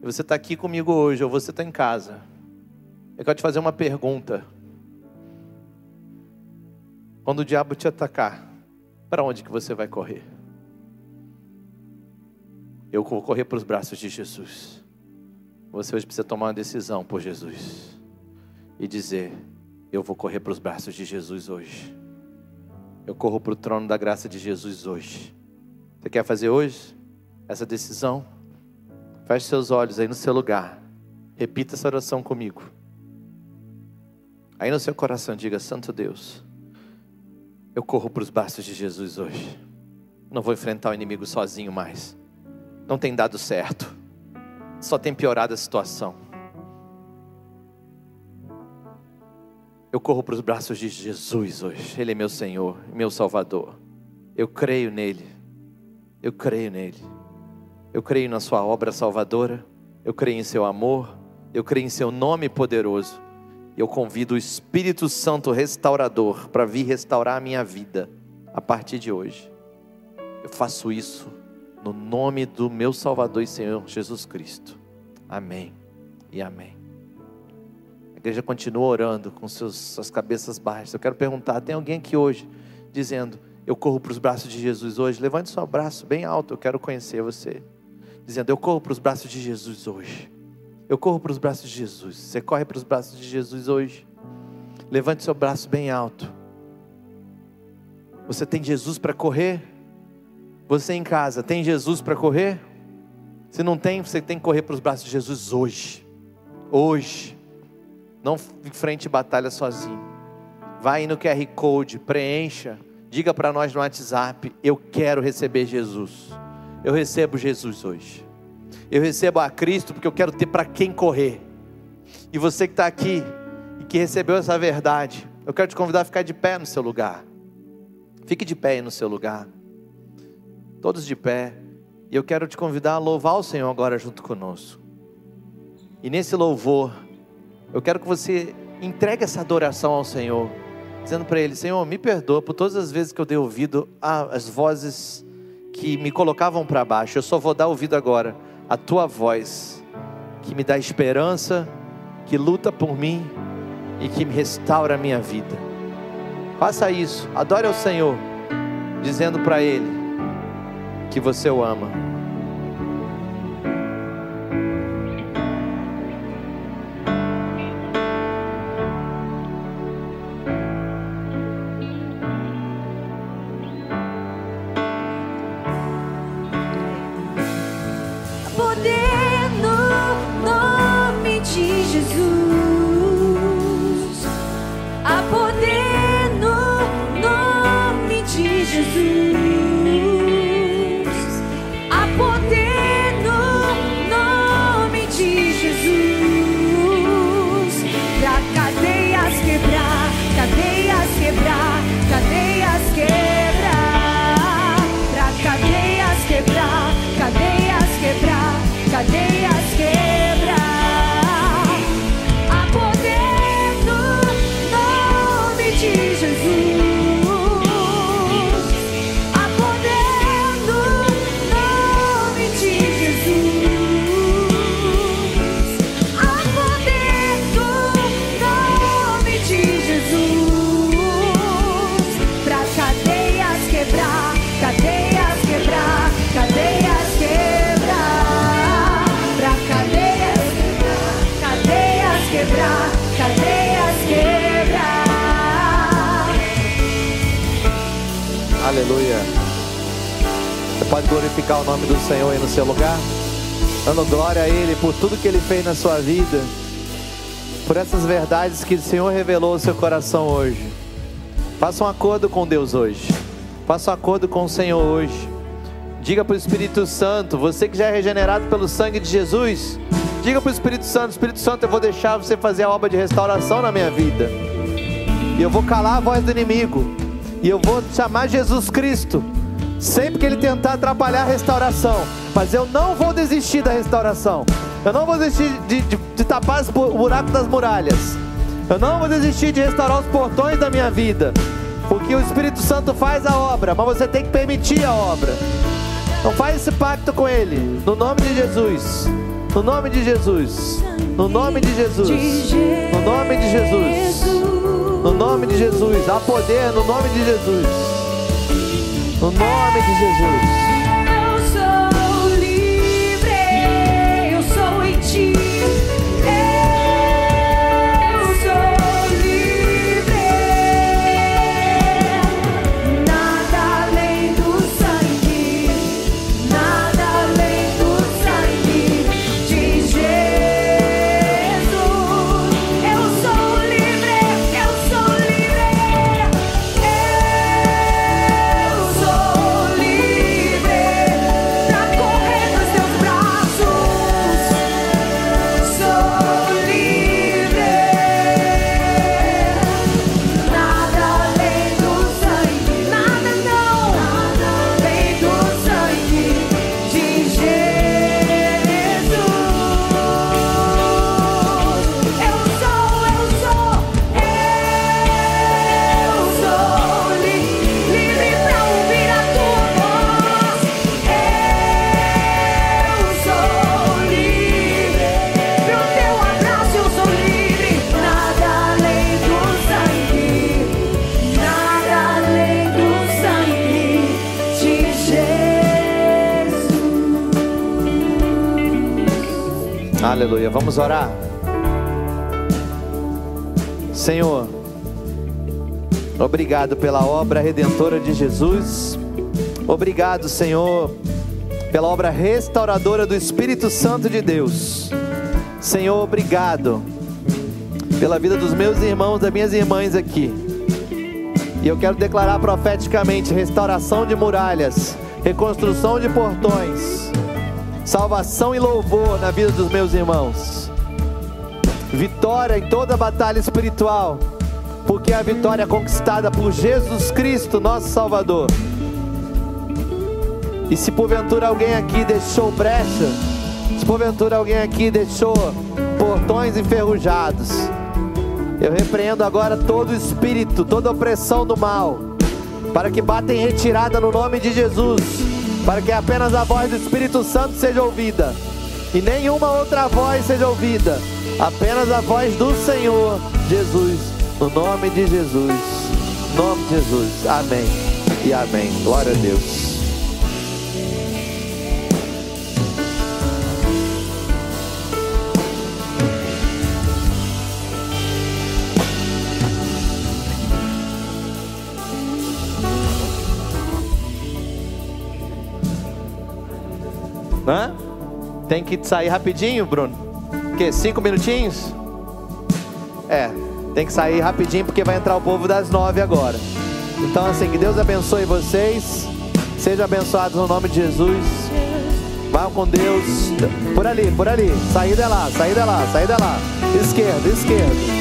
e você está aqui comigo hoje, ou você está em casa, eu quero te fazer uma pergunta. Quando o diabo te atacar, para onde que você vai correr? Eu vou correr para os braços de Jesus. Você hoje precisa tomar uma decisão por Jesus e dizer: eu vou correr para os braços de Jesus hoje. Eu corro para o trono da graça de Jesus hoje. Você quer fazer hoje essa decisão? Feche seus olhos aí no seu lugar. Repita essa oração comigo. Aí no seu coração diga: Santo Deus, eu corro para os braços de Jesus hoje. Não vou enfrentar o inimigo sozinho mais. Não tem dado certo. Só tem piorado a situação. Eu corro para os braços de Jesus hoje. Ele é meu Senhor, meu Salvador. Eu creio nele. Eu creio nele. Eu creio na Sua obra salvadora. Eu creio em Seu amor. Eu creio em Seu nome poderoso. Eu convido o Espírito Santo restaurador para vir restaurar a minha vida a partir de hoje. Eu faço isso no nome do meu Salvador e Senhor Jesus Cristo. Amém e amém. A igreja continua orando com seus, suas cabeças baixas. Eu quero perguntar: tem alguém aqui hoje dizendo, Eu corro para os braços de Jesus hoje? Levante seu braço bem alto, eu quero conhecer você. Dizendo, Eu corro para os braços de Jesus hoje. Eu corro para os braços de Jesus. Você corre para os braços de Jesus hoje? Levante seu braço bem alto. Você tem Jesus para correr? Você em casa tem Jesus para correr? Se não tem, você tem que correr para os braços de Jesus hoje. Hoje. Não enfrente batalha sozinho. Vai no QR Code, preencha. Diga para nós no WhatsApp: Eu quero receber Jesus. Eu recebo Jesus hoje. Eu recebo a Cristo porque eu quero ter para quem correr. E você que está aqui e que recebeu essa verdade, eu quero te convidar a ficar de pé no seu lugar. Fique de pé aí no seu lugar. Todos de pé. E eu quero te convidar a louvar o Senhor agora junto conosco. E nesse louvor, eu quero que você entregue essa adoração ao Senhor, dizendo para Ele: Senhor, me perdoa por todas as vezes que eu dei ouvido às vozes que me colocavam para baixo. Eu só vou dar ouvido agora à tua voz, que me dá esperança, que luta por mim e que me restaura a minha vida. Faça isso, adore ao Senhor, dizendo para Ele que você o ama. Pode glorificar o nome do Senhor aí no seu lugar, dando glória a Ele por tudo que Ele fez na sua vida, por essas verdades que o Senhor revelou ao seu coração hoje. Faça um acordo com Deus hoje, faça um acordo com o Senhor hoje. Diga para o Espírito Santo, você que já é regenerado pelo sangue de Jesus, diga para o Espírito Santo: Espírito Santo, eu vou deixar você fazer a obra de restauração na minha vida. E eu vou calar a voz do inimigo. E eu vou chamar Jesus Cristo. Sempre que ele tentar atrapalhar a restauração. Mas eu não vou desistir da restauração. Eu não vou desistir de, de- de tapar o buraco das muralhas. Eu não vou desistir de restaurar os portões da minha vida. Porque o Espírito Santo faz a obra, mas você tem que permitir a obra. Então faz esse pacto com ele. No nome de Jesus. No nome de Jesus. No nome de Jesus. No nome de Jesus. No nome de Jesus. Há poder no nome de Jesus. No nome de Jesus. Vamos orar. Senhor, obrigado pela obra redentora de Jesus. Obrigado, Senhor, pela obra restauradora do Espírito Santo de Deus. Senhor, obrigado pela vida dos meus irmãos, das minhas irmãs aqui. E eu quero declarar profeticamente restauração de muralhas, reconstrução de portões, salvação e louvor na vida dos meus irmãos. Vitória em toda batalha espiritual, porque a vitória é conquistada por Jesus Cristo, nosso Salvador. E se porventura alguém aqui deixou brecha, se porventura alguém aqui deixou portões enferrujados, eu repreendo agora todo espírito, toda opressão do mal, para que bata em retirada no nome de Jesus, para que apenas a voz do Espírito Santo seja ouvida e nenhuma outra voz seja ouvida, apenas a voz do Senhor Jesus, no nome de Jesus, no nome de Jesus, amém e amém. Glória a Deus. Tem que sair rapidinho, Bruno? Que? Cinco minutinhos? É, tem que sair rapidinho porque vai entrar o povo das nove agora. Então, assim, que Deus abençoe vocês. Sejam abençoados no nome de Jesus. Vão com Deus. Por ali, por ali. Saída é lá, saída é lá, saída é lá. Esquerda, esquerda.